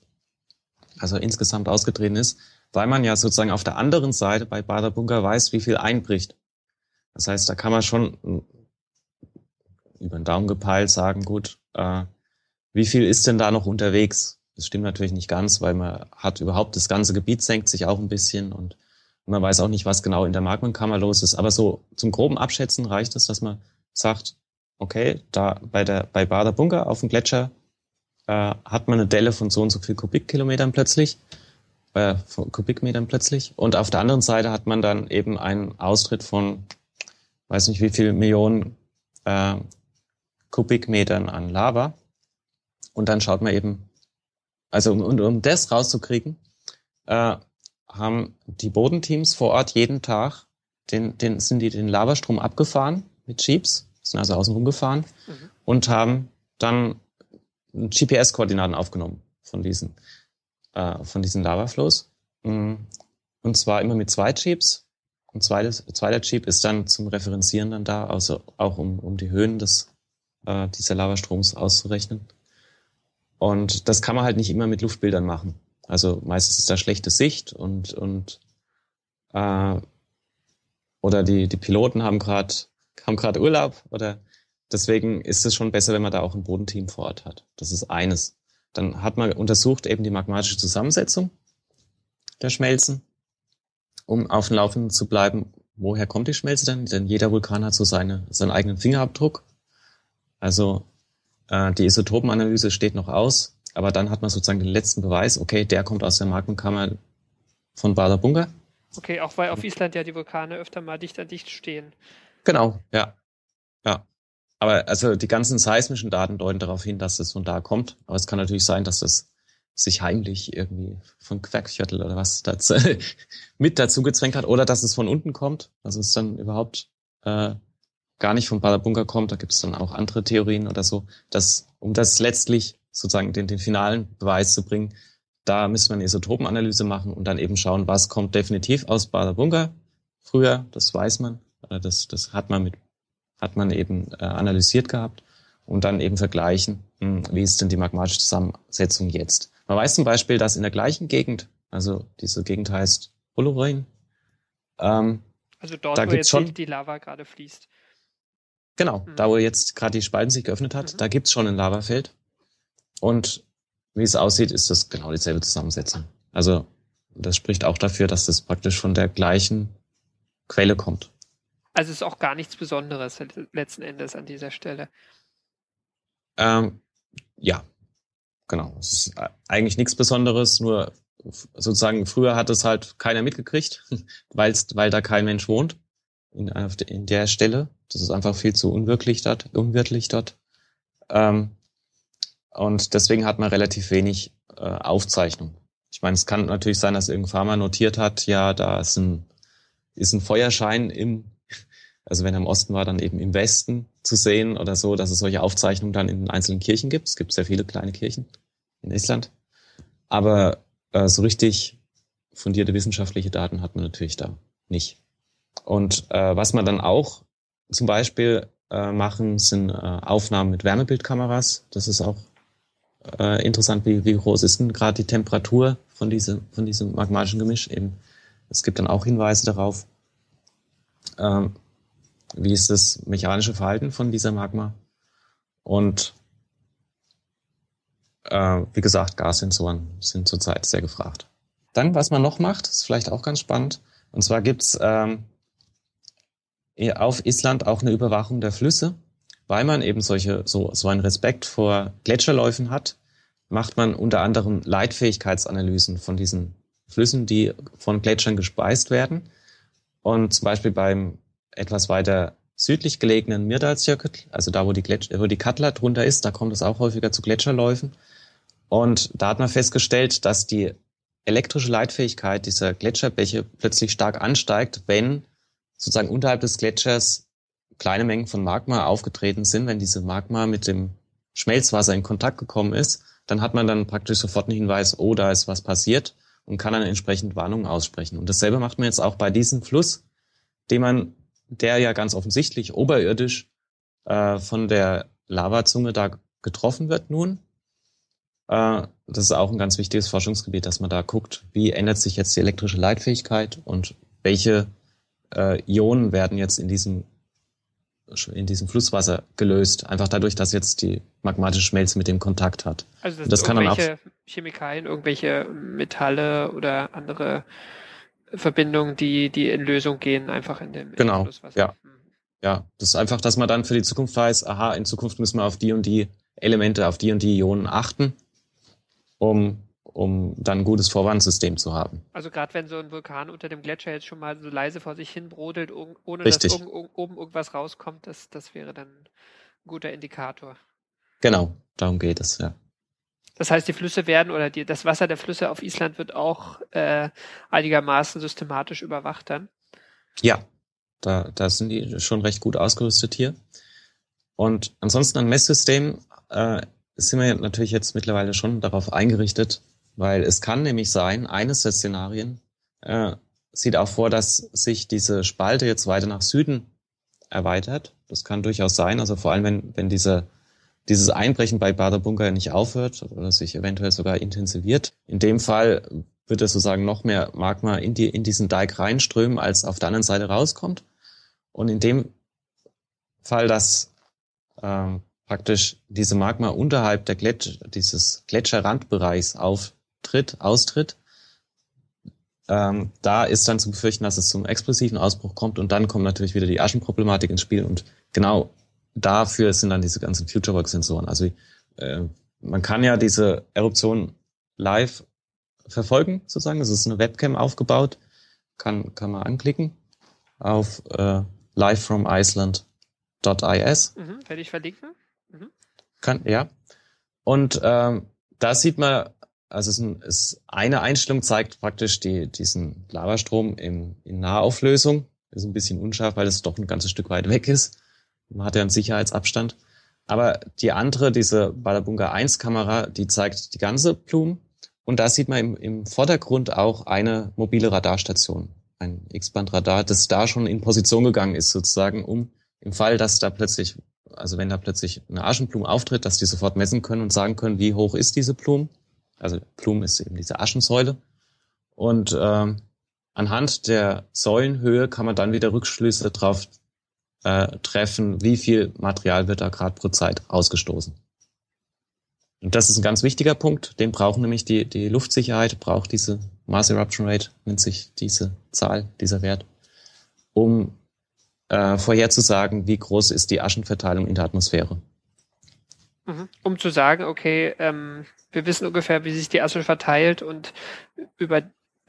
also insgesamt ausgetreten ist, weil man ja sozusagen auf der anderen Seite bei Bader Bunker weiß, wie viel einbricht. Das heißt, da kann man schon über den Daumen gepeilt sagen, gut, äh, wie viel ist denn da noch unterwegs? Das stimmt natürlich nicht ganz, weil man hat überhaupt das ganze Gebiet senkt sich auch ein bisschen und man weiß auch nicht, was genau in der Magmenkammer los ist. Aber so zum groben Abschätzen reicht es, dass man sagt, okay, da bei der bei Bader Bunker auf dem Gletscher äh, hat man eine Delle von so und so viel Kubikkilometern plötzlich, äh, von Kubikmetern plötzlich. Und auf der anderen Seite hat man dann eben einen Austritt von, weiß nicht wie viel Millionen äh, Kubikmetern an Lava. Und dann schaut man eben, also um, um das rauszukriegen, äh, haben die Bodenteams vor Ort jeden Tag, den, den, sind die den Lavastrom abgefahren mit Jeeps, sind also außen rumgefahren mhm. und haben dann GPS-Koordinaten aufgenommen von diesen, äh, von diesen Lavaflows. Mm, und zwar immer mit zwei Jeeps. Und zweites, zweiter Jeep ist dann zum Referenzieren dann da, also auch um, um die Höhen des äh, dieser Lavastroms auszurechnen. Und das kann man halt nicht immer mit Luftbildern machen. Also meistens ist da schlechte Sicht und, und äh, oder die, die Piloten haben gerade haben gerade Urlaub oder deswegen ist es schon besser, wenn man da auch ein Bodenteam vor Ort hat. Das ist eines. Dann hat man untersucht eben die magmatische Zusammensetzung der Schmelzen, um auf dem Laufenden zu bleiben. Woher kommt die Schmelze denn? Denn jeder Vulkan hat so seine, seinen eigenen Fingerabdruck. Also äh, die Isotopenanalyse steht noch aus, aber dann hat man sozusagen den letzten Beweis, okay, der kommt aus der Magmenkammer von Bader Bunker. Okay, auch weil auf Island ja die Vulkane öfter mal dicht an dicht stehen. Genau, ja. Ja. Aber also die ganzen seismischen Daten deuten darauf hin, dass es von da kommt. Aber es kann natürlich sein, dass es sich heimlich irgendwie von Quackviertel oder was dazu, mit dazu gezwängt hat oder dass es von unten kommt. Also es dann überhaupt äh, gar nicht vom Bunker kommt, da gibt es dann auch andere Theorien oder so, dass, um das letztlich sozusagen den, den finalen Beweis zu bringen, da müsste man eine Isotopenanalyse machen und dann eben schauen, was kommt definitiv aus Bunker früher, das weiß man, das, das hat man mit, hat man eben äh, analysiert gehabt und dann eben vergleichen, hm, wie ist denn die magmatische Zusammensetzung jetzt. Man weiß zum Beispiel, dass in der gleichen Gegend, also diese Gegend heißt Olorin, ähm, also dort, da wo jetzt schon, die Lava gerade fließt. Genau, mhm. da wo jetzt gerade die Spalten sich geöffnet hat, mhm. da gibt's schon ein Lavafeld. Und wie es aussieht, ist das genau dieselbe Zusammensetzung. Also das spricht auch dafür, dass das praktisch von der gleichen Quelle kommt. Also es ist auch gar nichts Besonderes letzten Endes an dieser Stelle. Ähm, ja, genau. Es ist eigentlich nichts Besonderes, nur sozusagen früher hat es halt keiner mitgekriegt, weil's, weil da kein Mensch wohnt in, in der Stelle. Das ist einfach viel zu unwirklich dort, unwirklich dort. Ähm, und deswegen hat man relativ wenig äh, Aufzeichnung. Ich meine, es kann natürlich sein, dass irgendein Farmer notiert hat, ja, da ist ein, ist ein Feuerschein im, Also wenn er im Osten war, dann eben im Westen zu sehen oder so, dass es solche Aufzeichnungen dann in den einzelnen Kirchen gibt. Es gibt sehr viele kleine Kirchen in Island. Aber äh, so richtig fundierte wissenschaftliche Daten hat man natürlich da nicht. Und äh, was man dann auch zum Beispiel äh, machen, sind äh, Aufnahmen mit Wärmebildkameras. Das ist auch äh, interessant, wie, wie groß ist denn gerade die Temperatur von diesem, von diesem magmatischen Gemisch. Eben, es gibt dann auch Hinweise darauf, ähm, wie ist das mechanische Verhalten von dieser Magma. Und äh, wie gesagt, Gassensoren sind zurzeit sehr gefragt. Dann, was man noch macht, ist vielleicht auch ganz spannend. Und zwar gibt's ähm, auf Island auch eine Überwachung der Flüsse. Weil man eben solche, so, so einen Respekt vor Gletscherläufen hat, macht man unter anderem Leitfähigkeitsanalysen von diesen Flüssen, die von Gletschern gespeist werden. Und zum Beispiel beim etwas weiter südlich gelegenen Myrdalsjökull, also da, wo die, Gletscher, wo die Katla drunter ist, da kommt es auch häufiger zu Gletscherläufen. Und da hat man festgestellt, dass die elektrische Leitfähigkeit dieser Gletscherbäche plötzlich stark ansteigt, wenn sozusagen unterhalb des Gletschers kleine Mengen von Magma aufgetreten sind, wenn diese Magma mit dem Schmelzwasser in Kontakt gekommen ist, dann hat man dann praktisch sofort einen Hinweis, oh, da ist was passiert und kann dann entsprechend Warnungen aussprechen. Und dasselbe macht man jetzt auch bei diesem Fluss, den man, der ja ganz offensichtlich oberirdisch äh, von der Lavazunge da getroffen wird nun. Äh, das ist auch ein ganz wichtiges Forschungsgebiet, dass man da guckt, wie ändert sich jetzt die elektrische Leitfähigkeit und welche äh, Ionen werden jetzt in diesem in diesem Flusswasser gelöst, einfach dadurch, dass jetzt die magmatische Schmelze mit dem Kontakt hat. Also das, das kann dann auch Chemikalien, irgendwelche Metalle oder andere Verbindungen, die die in Lösung gehen, einfach in dem, genau, Flusswasser. Ja. Mhm. Ja, das ist einfach, dass man dann für die Zukunft weiß, aha, in Zukunft müssen wir auf die und die Elemente, auf die und die Ionen achten, um um dann ein gutes Vorwarnsystem zu haben. Also gerade wenn so ein Vulkan unter dem Gletscher jetzt schon mal so leise vor sich hin brodelt, ohne Richtig. dass oben irgendwas rauskommt, das, das wäre dann ein guter Indikator. Genau, darum geht es, ja. Das heißt, die Flüsse werden oder die, das Wasser der Flüsse auf Island wird auch äh, einigermaßen systematisch überwacht dann? Ja, da, da sind die schon recht gut ausgerüstet hier. Und ansonsten ein Messsystem äh, sind wir natürlich jetzt mittlerweile schon darauf eingerichtet, weil es kann nämlich sein, eines der Szenarien äh, sieht auch vor, dass sich diese Spalte jetzt weiter nach Süden erweitert. Das kann durchaus sein. Also vor allem, wenn, wenn diese, dieses Einbrechen bei Baderbunker nicht aufhört oder sich eventuell sogar intensiviert. In dem Fall wird es sozusagen noch mehr Magma in, die, in diesen Dike reinströmen, als auf der anderen Seite rauskommt. Und in dem Fall, dass äh, praktisch diese Magma unterhalb der Gletscher, dieses Gletscherrandbereichs auf tritt, austritt, ähm, da ist dann zu befürchten, dass es zum explosiven Ausbruch kommt und dann kommt natürlich wieder die Aschenproblematik ins Spiel und genau dafür sind dann diese ganzen FutureWorks-Sensoren. Also äh, man kann ja diese Eruption live verfolgen, sozusagen. Es ist eine Webcam aufgebaut, kann, kann man anklicken auf äh, livefromiceland.is. Mhm, werde ich verlinken. Mhm. Kann, ja. Und ähm, da sieht man also es ist, eine Einstellung zeigt praktisch die, diesen Lavastrom in, in Nahauflösung. Ist ein bisschen unscharf, weil es doch ein ganzes Stück weit weg ist. Man hat ja einen Sicherheitsabstand. Aber die andere, diese Badabunga 1 Kamera, die zeigt die ganze Blume. Und da sieht man im, im Vordergrund auch eine mobile Radarstation, ein X-Band-Radar, das da schon in Position gegangen ist, sozusagen, um im Fall, dass da plötzlich, also wenn da plötzlich eine Aschenblume auftritt, dass die sofort messen können und sagen können, wie hoch ist diese Blume also Plum ist eben diese Aschensäule. Und ähm, anhand der Säulenhöhe kann man dann wieder Rückschlüsse drauf äh, treffen, wie viel Material wird da gerade pro Zeit ausgestoßen. Und das ist ein ganz wichtiger Punkt. Den brauchen nämlich die, die Luftsicherheit, braucht diese Mass Eruption Rate, nennt sich diese Zahl, dieser Wert, um äh, vorherzusagen, wie groß ist die Aschenverteilung in der Atmosphäre. Mhm. Um zu sagen, okay, ähm, wir wissen ungefähr, wie sich die Asche verteilt und über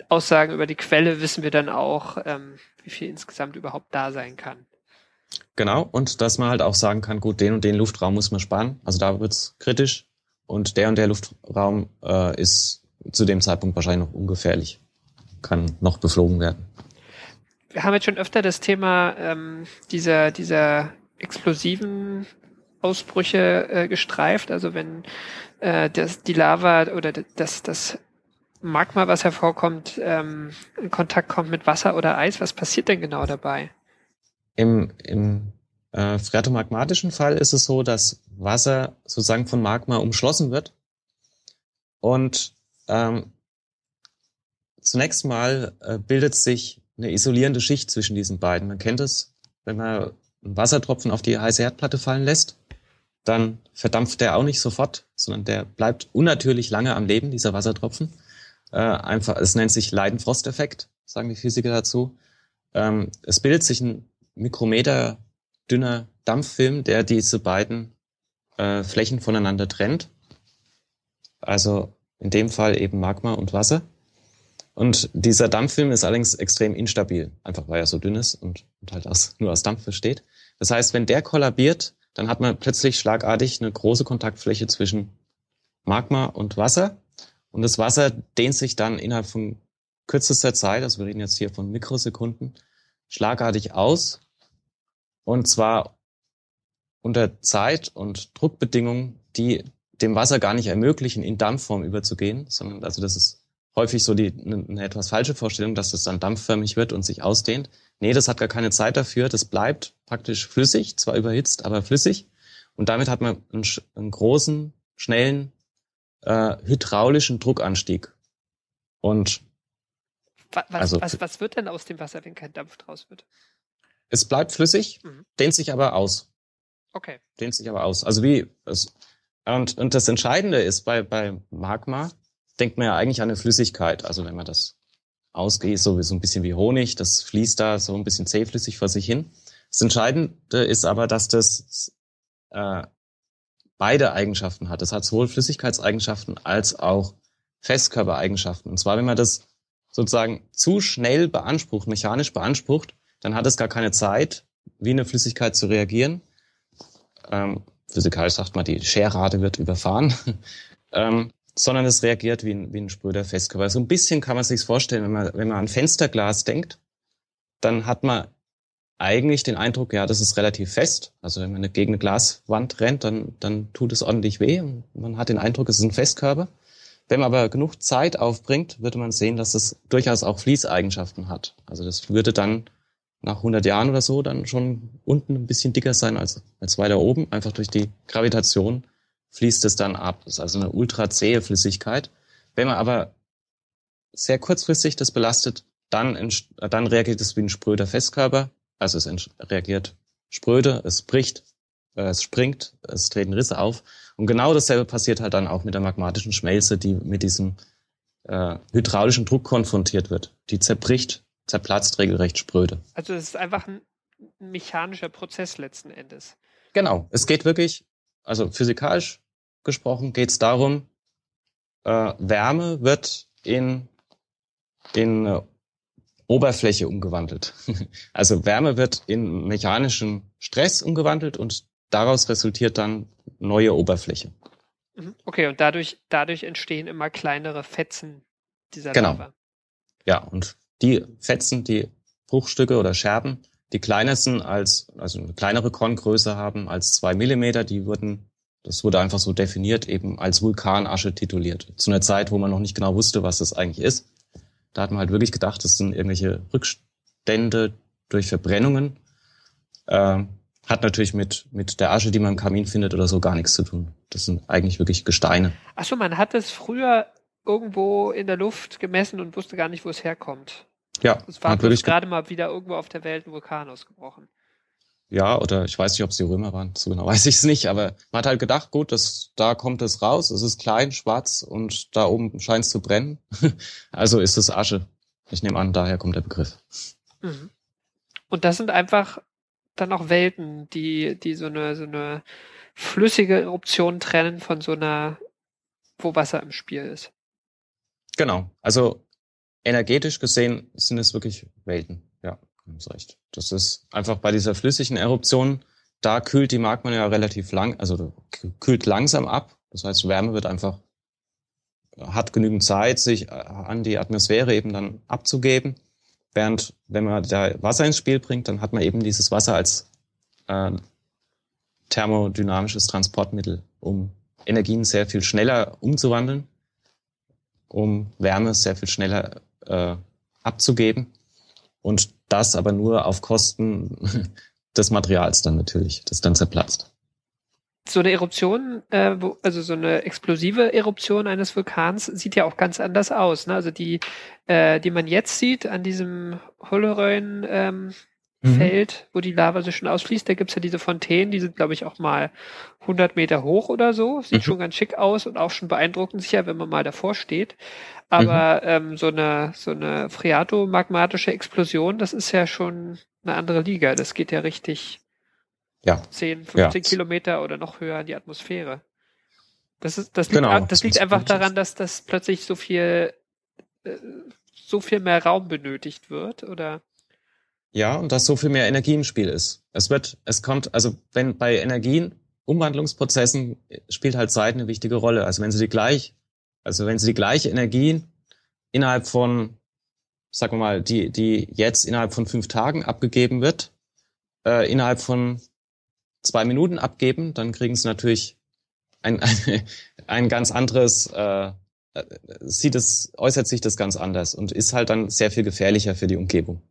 Aussagen über die Quelle wissen wir dann auch, ähm, wie viel insgesamt überhaupt da sein kann. Genau, und dass man halt auch sagen kann, gut, den und den Luftraum muss man sparen. Also da wird's kritisch. Und der und der Luftraum äh, ist zu dem Zeitpunkt wahrscheinlich noch ungefährlich. Kann noch beflogen werden. wir haben jetzt schon öfter das Thema ähm, dieser, dieser explosiven Ausbrüche äh, gestreift. Also wenn äh, das, die Lava oder das, das Magma, was hervorkommt, ähm, in Kontakt kommt mit Wasser oder Eis, was passiert denn genau dabei? Im, im äh, phreatomagmatischen Fall ist es so, dass Wasser sozusagen von Magma umschlossen wird und ähm, zunächst mal äh, bildet sich eine isolierende Schicht zwischen diesen beiden. Man kennt es, wenn man einen Wassertropfen auf die heiße Herdplatte fallen lässt, dann verdampft der auch nicht sofort, sondern der bleibt unnatürlich lange am Leben, dieser Wassertropfen. Äh, einfach, es nennt sich Leidenfrost-Effekt, sagen die Physiker dazu. Ähm, es bildet sich ein Mikrometer dünner Dampffilm, der diese beiden äh, Flächen voneinander trennt. Also in dem Fall eben Magma und Wasser. Und dieser Dampffilm ist allerdings extrem instabil, einfach weil er so dünn ist und, und halt aus, nur aus Dampf besteht. Das heißt, wenn der kollabiert, dann hat man plötzlich schlagartig eine große Kontaktfläche zwischen Magma und Wasser. Und das Wasser dehnt sich dann innerhalb von kürzester Zeit, also wir reden jetzt hier von Mikrosekunden, schlagartig aus. Und zwar unter Zeit- und Druckbedingungen, die dem Wasser gar nicht ermöglichen, in Dampfform überzugehen, sondern also das ist häufig so die eine, eine etwas falsche Vorstellung, dass es dann dampfförmig wird und sich ausdehnt. Nee, das hat gar keine Zeit dafür. Das bleibt praktisch flüssig, zwar überhitzt, aber flüssig. Und damit hat man einen, einen großen, schnellen äh, hydraulischen Druckanstieg. Und was, also, was, was wird denn aus dem Wasser, wenn kein Dampf draus wird? Es bleibt flüssig, mhm. dehnt sich aber aus. Okay. Dehnt sich aber aus. Also wie es, und, und das Entscheidende ist bei, bei Magma, denkt man ja eigentlich an eine Flüssigkeit. Also wenn man das ausgeht, so, so ein bisschen wie Honig, das fließt da so ein bisschen zähflüssig vor sich hin. Das Entscheidende ist aber, dass das äh, beide Eigenschaften hat. Es hat sowohl Flüssigkeitseigenschaften als auch Festkörpereigenschaften. Und zwar, wenn man das sozusagen zu schnell beansprucht, mechanisch beansprucht, dann hat es gar keine Zeit, wie eine Flüssigkeit zu reagieren. Ähm, physikalisch sagt man, die Scherrate wird überfahren. ähm, sondern es reagiert wie ein, wie ein spröder Festkörper. So ein bisschen kann man sich vorstellen, wenn man, wenn man an Fensterglas denkt, dann hat man eigentlich den Eindruck, ja, das ist relativ fest. Also wenn man gegen eine Glaswand rennt, dann, dann tut es ordentlich weh und man hat den Eindruck, es ist ein Festkörper. Wenn man aber genug Zeit aufbringt, würde man sehen, dass es durchaus auch Fließeigenschaften hat. Also das würde dann nach 100 Jahren oder so dann schon unten ein bisschen dicker sein als, als weiter oben, einfach durch die Gravitation fließt es dann ab. Das ist also eine ultra zähe Flüssigkeit. Wenn man aber sehr kurzfristig das belastet, dann, dann reagiert es wie ein spröder Festkörper. Also es reagiert spröde, es bricht, äh, es springt, es treten Risse auf. Und genau dasselbe passiert halt dann auch mit der magmatischen Schmelze, die mit diesem äh, hydraulischen Druck konfrontiert wird. Die zerbricht, zerplatzt regelrecht spröde. Also es ist einfach ein mechanischer Prozess letzten Endes. Genau. Es geht wirklich, also physikalisch gesprochen geht es darum, äh, Wärme wird in, in äh, Oberfläche umgewandelt. also Wärme wird in mechanischen Stress umgewandelt und daraus resultiert dann neue Oberfläche. Mhm. Okay, und dadurch, dadurch entstehen immer kleinere Fetzen dieser genau. Lava. Ja, und die Fetzen, die Bruchstücke oder Scherben, die kleiner sind als, also eine kleinere Korngröße haben als zwei Millimeter, die wurden das wurde einfach so definiert, eben als Vulkanasche tituliert. Zu einer Zeit, wo man noch nicht genau wusste, was das eigentlich ist. Da hat man halt wirklich gedacht, das sind irgendwelche Rückstände durch Verbrennungen. Äh, hat natürlich mit, mit der Asche, die man im Kamin findet oder so, gar nichts zu tun. Das sind eigentlich wirklich Gesteine. Achso, man hat es früher irgendwo in der Luft gemessen und wusste gar nicht, wo es herkommt. Ja. Es war gerade mal wieder irgendwo auf der Welt ein Vulkan ausgebrochen. Ja, oder ich weiß nicht, ob es die Römer waren, so genau weiß ich es nicht, aber man hat halt gedacht, gut, das, da kommt es raus, es ist klein, schwarz und da oben scheint es zu brennen. also ist es Asche. Ich nehme an, daher kommt der Begriff. Mhm. Und das sind einfach dann auch Welten, die, die so eine, so eine flüssige Eruption trennen von so einer, wo Wasser im Spiel ist. Genau. Also energetisch gesehen sind es wirklich Welten. Ja. Recht. Das ist einfach bei dieser flüssigen Eruption, da kühlt die Magma ja relativ lang, also kühlt langsam ab. Das heißt, Wärme wird einfach, hat genügend Zeit, sich äh, an die Atmosphäre eben dann abzugeben. Während wenn man da Wasser ins Spiel bringt, dann hat man eben dieses Wasser als äh, thermodynamisches Transportmittel, um Energien sehr viel schneller umzuwandeln, um Wärme sehr viel schneller äh, abzugeben. Und das aber nur auf Kosten des Materials dann natürlich, das dann zerplatzt. So eine Eruption, äh, wo, also so eine explosive Eruption eines Vulkans sieht ja auch ganz anders aus. Ne? Also die, äh, die man jetzt sieht an diesem Holleröin ähm. Feld, wo die Lava so schön ausfließt, da gibt's ja diese Fontänen, die sind, glaube ich, auch mal 100 Meter hoch oder so. Sieht mhm. schon ganz schick aus und auch schon beeindruckend sicher, wenn man mal davor steht. Aber mhm. ähm, so eine so eine phreatomagmatische Explosion, das ist ja schon eine andere Liga. Das geht ja richtig ja. 10, 15 ja. Kilometer oder noch höher in die Atmosphäre. Das ist, das liegt, genau, das, das liegt einfach daran, dass das plötzlich so viel, äh, so viel mehr Raum benötigt wird, oder? Ja, und dass so viel mehr Energie im Spiel ist. Es wird, es kommt, also wenn bei Energien, Umwandlungsprozessen spielt halt Zeit eine wichtige Rolle. Also wenn sie die gleich, also wenn sie die gleiche Energie innerhalb von, sagen wir mal, die, die jetzt innerhalb von fünf Tagen abgegeben wird, äh, innerhalb von zwei Minuten abgeben, dann kriegen sie natürlich ein, ein, ein ganz anderes, äh, sieht es, äußert sich das ganz anders und ist halt dann sehr viel gefährlicher für die Umgebung.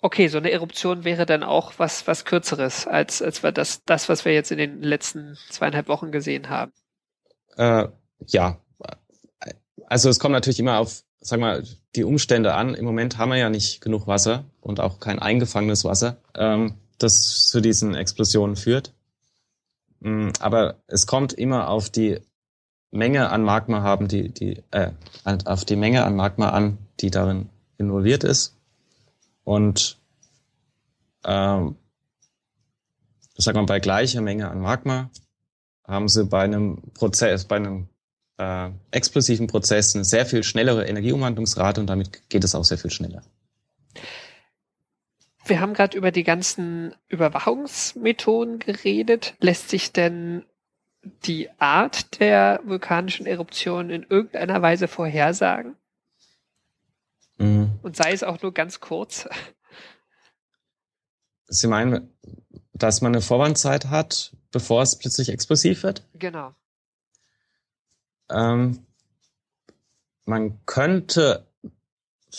Okay, so eine Eruption wäre dann auch was, was kürzeres, als, als wir das, das, was wir jetzt in den letzten zweieinhalb Wochen gesehen haben. Äh, ja. Also es kommt natürlich immer auf, sag mal, die Umstände an. Im Moment haben wir ja nicht genug Wasser und auch kein eingefangenes Wasser. Ähm, das zu diesen Explosionen führt. Mm, aber es kommt immer auf die Menge an Magma haben, die, die, äh, auf die Menge an Magma an, die darin involviert ist. Und ähm, sag mal, bei gleicher Menge an Magma haben sie bei einem Prozess, bei einem äh, explosiven Prozess eine sehr viel schnellere Energieumwandlungsrate und damit geht es auch sehr viel schneller. Wir haben gerade über die ganzen Überwachungsmethoden geredet. Lässt sich denn die Art der vulkanischen Eruption in irgendeiner Weise vorhersagen? Mhm. Und sei es auch nur ganz kurz. Sie meinen, dass man eine Vorwandzeit hat, bevor es plötzlich explosiv wird? Genau. Ähm, man könnte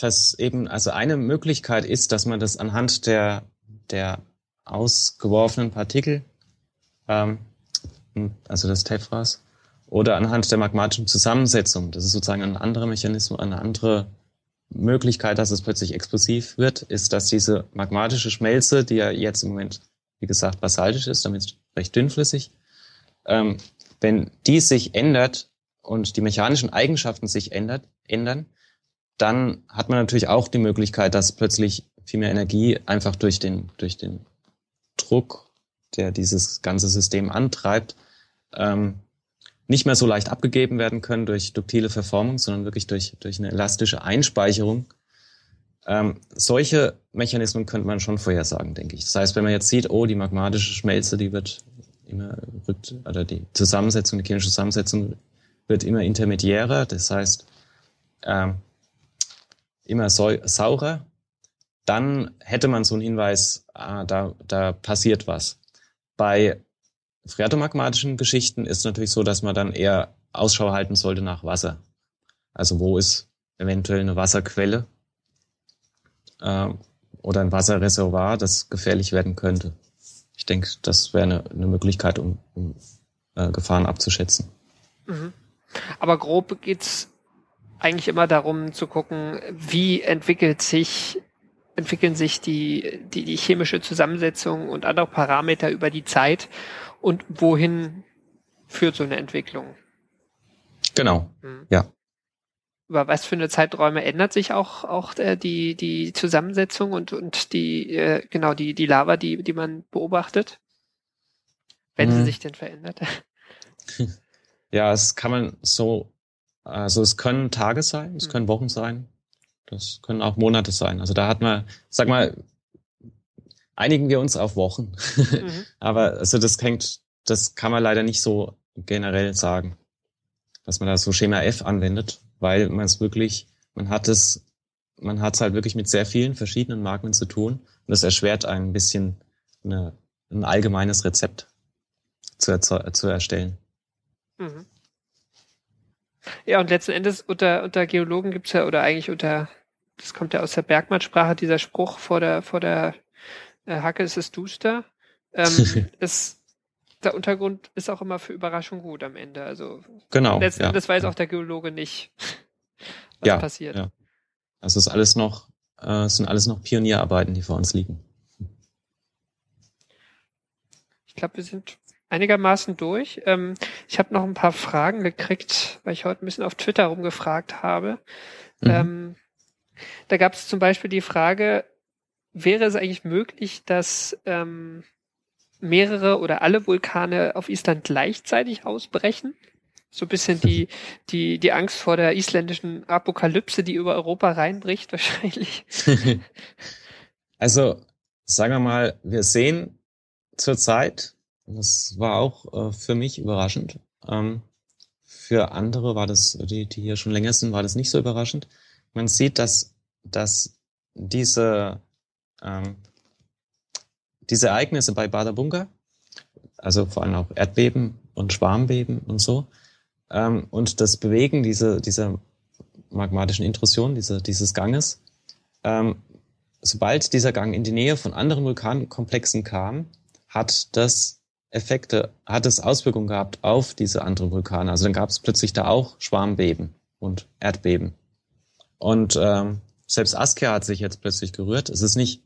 was eben, also eine Möglichkeit ist, dass man das anhand der, der ausgeworfenen Partikel, ähm, also des Tephras, oder anhand der magmatischen Zusammensetzung, das ist sozusagen ein anderer Mechanismus, eine andere Möglichkeit, dass es plötzlich explosiv wird, ist, dass diese magmatische Schmelze, die ja jetzt im Moment, wie gesagt, basaltisch ist, damit recht dünnflüssig, ähm, wenn die sich ändert und die mechanischen Eigenschaften sich ändert, ändern, dann hat man natürlich auch die Möglichkeit, dass plötzlich viel mehr Energie einfach durch den, durch den Druck, der dieses ganze System antreibt, ähm, nicht mehr so leicht abgegeben werden können durch duktile Verformung, sondern wirklich durch, durch eine elastische Einspeicherung. Ähm, solche Mechanismen könnte man schon vorhersagen, denke ich. Das heißt, wenn man jetzt sieht, oh, die magmatische Schmelze, die wird immer rückt, oder die Zusammensetzung, die chemische Zusammensetzung wird immer intermediärer. Das heißt, ähm, immer saurer, dann hätte man so einen Hinweis, ah, da, da passiert was. Bei phreatomagmatischen Geschichten ist natürlich so, dass man dann eher Ausschau halten sollte nach Wasser. Also wo ist eventuell eine Wasserquelle äh, oder ein Wasserreservoir, das gefährlich werden könnte. Ich denke, das wäre eine, eine Möglichkeit, um, um äh, Gefahren abzuschätzen. Mhm. Aber grob geht's eigentlich immer darum zu gucken, wie entwickelt sich entwickeln sich die, die, die chemische Zusammensetzung und andere Parameter über die Zeit und wohin führt so eine Entwicklung. Genau, hm. ja. Über was für eine Zeiträume ändert sich auch, auch äh, die, die Zusammensetzung und, und die, äh, genau, die, die Lava, die, die man beobachtet? Wenn hm. sie sich denn verändert. Ja, es kann man so also es können Tage sein, es mhm. können Wochen sein, das können auch Monate sein. Also da hat man, sag mal, einigen wir uns auf Wochen. Mhm. Aber also das hängt, das kann man leider nicht so generell sagen, dass man da so Schema F anwendet, weil man es wirklich, man hat es man hat es halt wirklich mit sehr vielen verschiedenen Magmen zu tun und das erschwert ein bisschen eine, ein allgemeines Rezept zu, zu erstellen. Mhm. Ja, und letzten Endes unter, unter Geologen gibt's ja, oder eigentlich unter, das kommt ja aus der Bergmannsprache, dieser Spruch vor der, vor der Hacke ist es duster. Ähm, ist, der Untergrund ist auch immer für Überraschung gut am Ende. Also genau, letzten ja, Endes weiß ja. auch der Geologe nicht, was ja, passiert. Ja. Also es ist alles noch, äh, es sind alles noch Pionierarbeiten, die vor uns liegen. Ich glaube, wir sind einigermaßen durch. Ähm, ich habe noch ein paar Fragen gekriegt, weil ich heute ein bisschen auf Twitter rumgefragt habe. Mhm. Ähm, da gab es zum Beispiel die Frage, wäre es eigentlich möglich, dass ähm, mehrere oder alle Vulkane auf Island gleichzeitig ausbrechen? So ein bisschen die, die, die Angst vor der isländischen Apokalypse, die über Europa reinbricht, wahrscheinlich. Also, sagen wir mal, wir sehen zurzeit das war auch äh, für mich überraschend. Ähm, für andere war das, die, die hier schon länger sind, war das nicht so überraschend. Man sieht, dass, dass diese, ähm, diese Ereignisse bei Badabunga, also vor allem auch Erdbeben und Schwarmbeben und so, ähm, und das Bewegen dieser, dieser magmatischen Intrusion, dieser, dieses Ganges, ähm, sobald dieser Gang in die Nähe von anderen Vulkankomplexen kam, hat das Effekte, hat es Auswirkungen gehabt auf diese anderen Vulkane. Also dann gab es plötzlich da auch Schwarmbeben und Erdbeben. Und ähm, selbst Askja hat sich jetzt plötzlich gerührt. Es ist nicht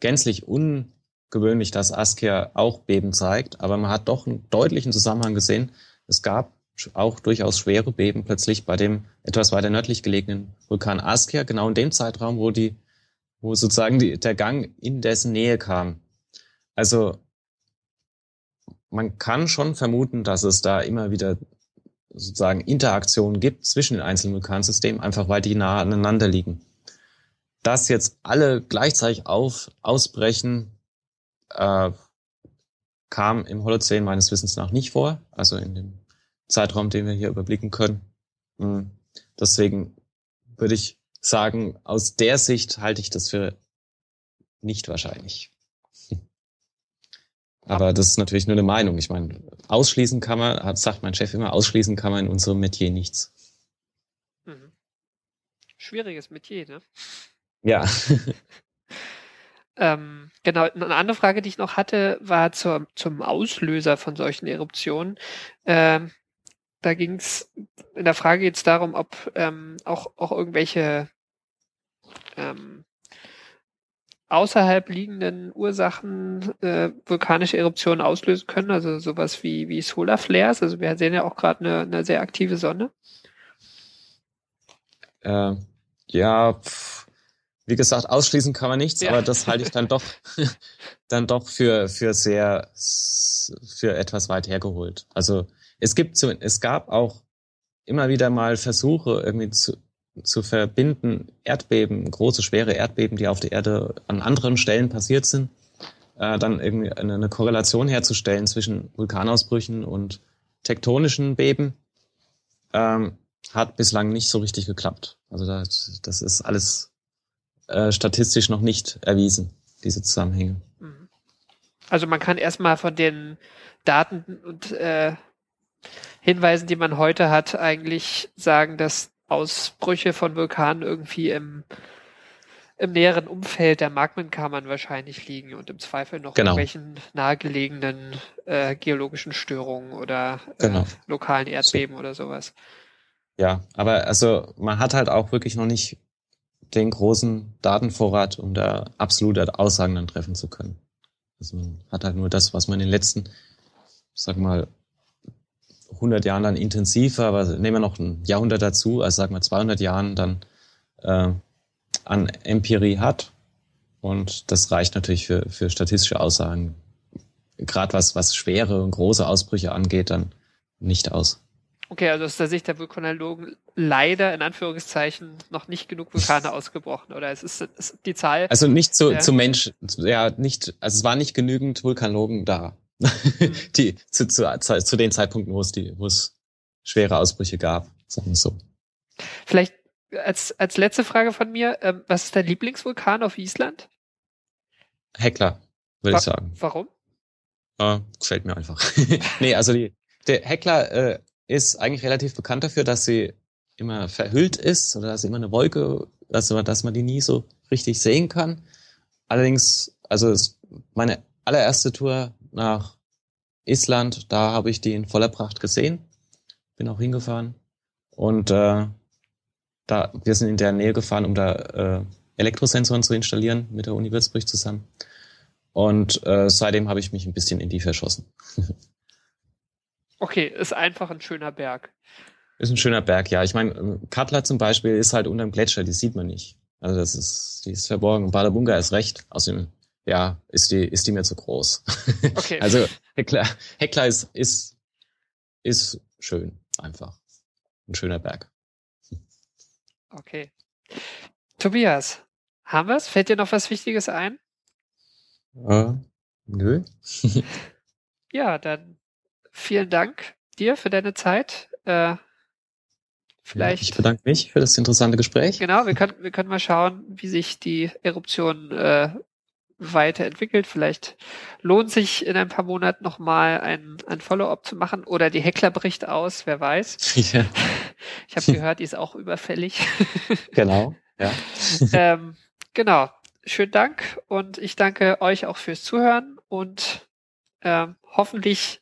gänzlich ungewöhnlich, dass Askja auch Beben zeigt, aber man hat doch einen deutlichen Zusammenhang gesehen. Es gab auch durchaus schwere Beben plötzlich bei dem etwas weiter nördlich gelegenen Vulkan Askja, genau in dem Zeitraum, wo die, wo sozusagen die, der Gang in dessen Nähe kam. Also man kann schon vermuten, dass es da immer wieder sozusagen Interaktionen gibt zwischen den einzelnen Vulkansystemen, einfach weil die nah aneinander liegen. Dass jetzt alle gleichzeitig auf, ausbrechen, äh, kam im Holozän meines Wissens nach nicht vor, also in dem Zeitraum, den wir hier überblicken können. Hm. Deswegen würde ich sagen, aus der Sicht halte ich das für nicht wahrscheinlich. Aber das ist natürlich nur eine Meinung. Ich meine, ausschließen kann man, sagt mein Chef immer, ausschließen kann man in unserem Metier nichts. Mhm. Schwieriges Metier, ne? Ja. ähm, genau, eine andere Frage, die ich noch hatte, war zur, zum Auslöser von solchen Eruptionen. Ähm, da ging es in der Frage jetzt darum, ob ähm, auch, auch irgendwelche ähm, außerhalb liegenden Ursachen äh, vulkanische Eruptionen auslösen können, also sowas wie, wie Solar Flares. Also wir sehen ja auch gerade eine, eine sehr aktive Sonne. Äh, ja, pff, wie gesagt, ausschließen kann man nichts, ja. aber das halte ich dann doch, dann doch für, für sehr, für etwas weit hergeholt. Also es gibt so, es gab auch immer wieder mal Versuche, irgendwie zu, zu verbinden, Erdbeben, große, schwere Erdbeben, die auf der Erde an anderen Stellen passiert sind, äh, dann irgendwie eine, eine, Korrelation herzustellen zwischen Vulkanausbrüchen und tektonischen Beben, ähm, hat bislang nicht so richtig geklappt. Also das, das ist alles äh, statistisch noch nicht erwiesen, diese Zusammenhänge. Mhm. Also man kann erstmal von den Daten und äh, Hinweisen, die man heute hat, eigentlich sagen, dass Ausbrüche von Vulkanen irgendwie im, im näheren Umfeld der Magmenkammern wahrscheinlich liegen und im Zweifel noch genau. irgendwelchen nahegelegenen äh, geologischen Störungen oder äh, genau. lokalen Erdbeben so. oder sowas. Ja, aber also man hat halt auch wirklich noch nicht den großen Datenvorrat, um da absolute Aussagen dann treffen zu können. Also man hat halt nur das, was man in den letzten, sag mal, 100 Jahren dann intensiver, aber nehmen wir noch ein Jahrhundert dazu, also sagen wir 200 Jahren dann äh, an Empirie hat. Und das reicht natürlich für, für statistische Aussagen, gerade was, was schwere und große Ausbrüche angeht, dann nicht aus. Okay, also aus der Sicht der Vulkanologen leider in Anführungszeichen noch nicht genug Vulkane ausgebrochen, oder es ist, ist die Zahl. Also nicht zu, ja. zu Mensch, ja, nicht, also es war nicht genügend Vulkanologen da. die zu, zu, zu den Zeitpunkten, wo es die, wo es schwere Ausbrüche gab, sagen wir so. Vielleicht als, als letzte Frage von mir, ähm, was ist dein Lieblingsvulkan auf Island? Heckler, würde ich sagen. Warum? Äh, gefällt mir einfach. nee, also die, der Heckler äh, ist eigentlich relativ bekannt dafür, dass sie immer verhüllt ist oder dass immer eine Wolke, also dass man die nie so richtig sehen kann. Allerdings, also meine allererste Tour nach Island, da habe ich die in voller Pracht gesehen. Bin auch hingefahren. Und äh, da, wir sind in der Nähe gefahren, um da äh, Elektrosensoren zu installieren mit der Uni Würzburg zusammen. Und äh, seitdem habe ich mich ein bisschen in die verschossen. Okay, ist einfach ein schöner Berg. Ist ein schöner Berg, ja. Ich meine, Katla zum Beispiel ist halt unterm Gletscher, die sieht man nicht. Also das ist, die ist verborgen. Badabunga ist recht. Außerdem, ja, ist die, ist die mir zu groß. Okay. also Heckler, Heckler ist, ist, ist schön, einfach. Ein schöner Berg. Okay. Tobias, haben wir's? Fällt dir noch was Wichtiges ein? Äh, nö. Ja, dann vielen Dank dir für deine Zeit. Äh, vielleicht. Ich bedanke mich für das interessante Gespräch. Genau, wir können, wir können mal schauen, wie sich die Eruption äh, weiterentwickelt. Vielleicht lohnt sich in ein paar Monaten nochmal ein, ein Follow-up zu machen oder die Heckler bricht aus, wer weiß. ja, Ich habe gehört, die ist auch überfällig. genau. Ja. ähm, genau. Schönen Dank und ich danke euch auch fürs Zuhören und ähm, hoffentlich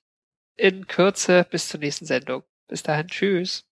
in Kürze bis zur nächsten Sendung. Bis dahin, tschüss.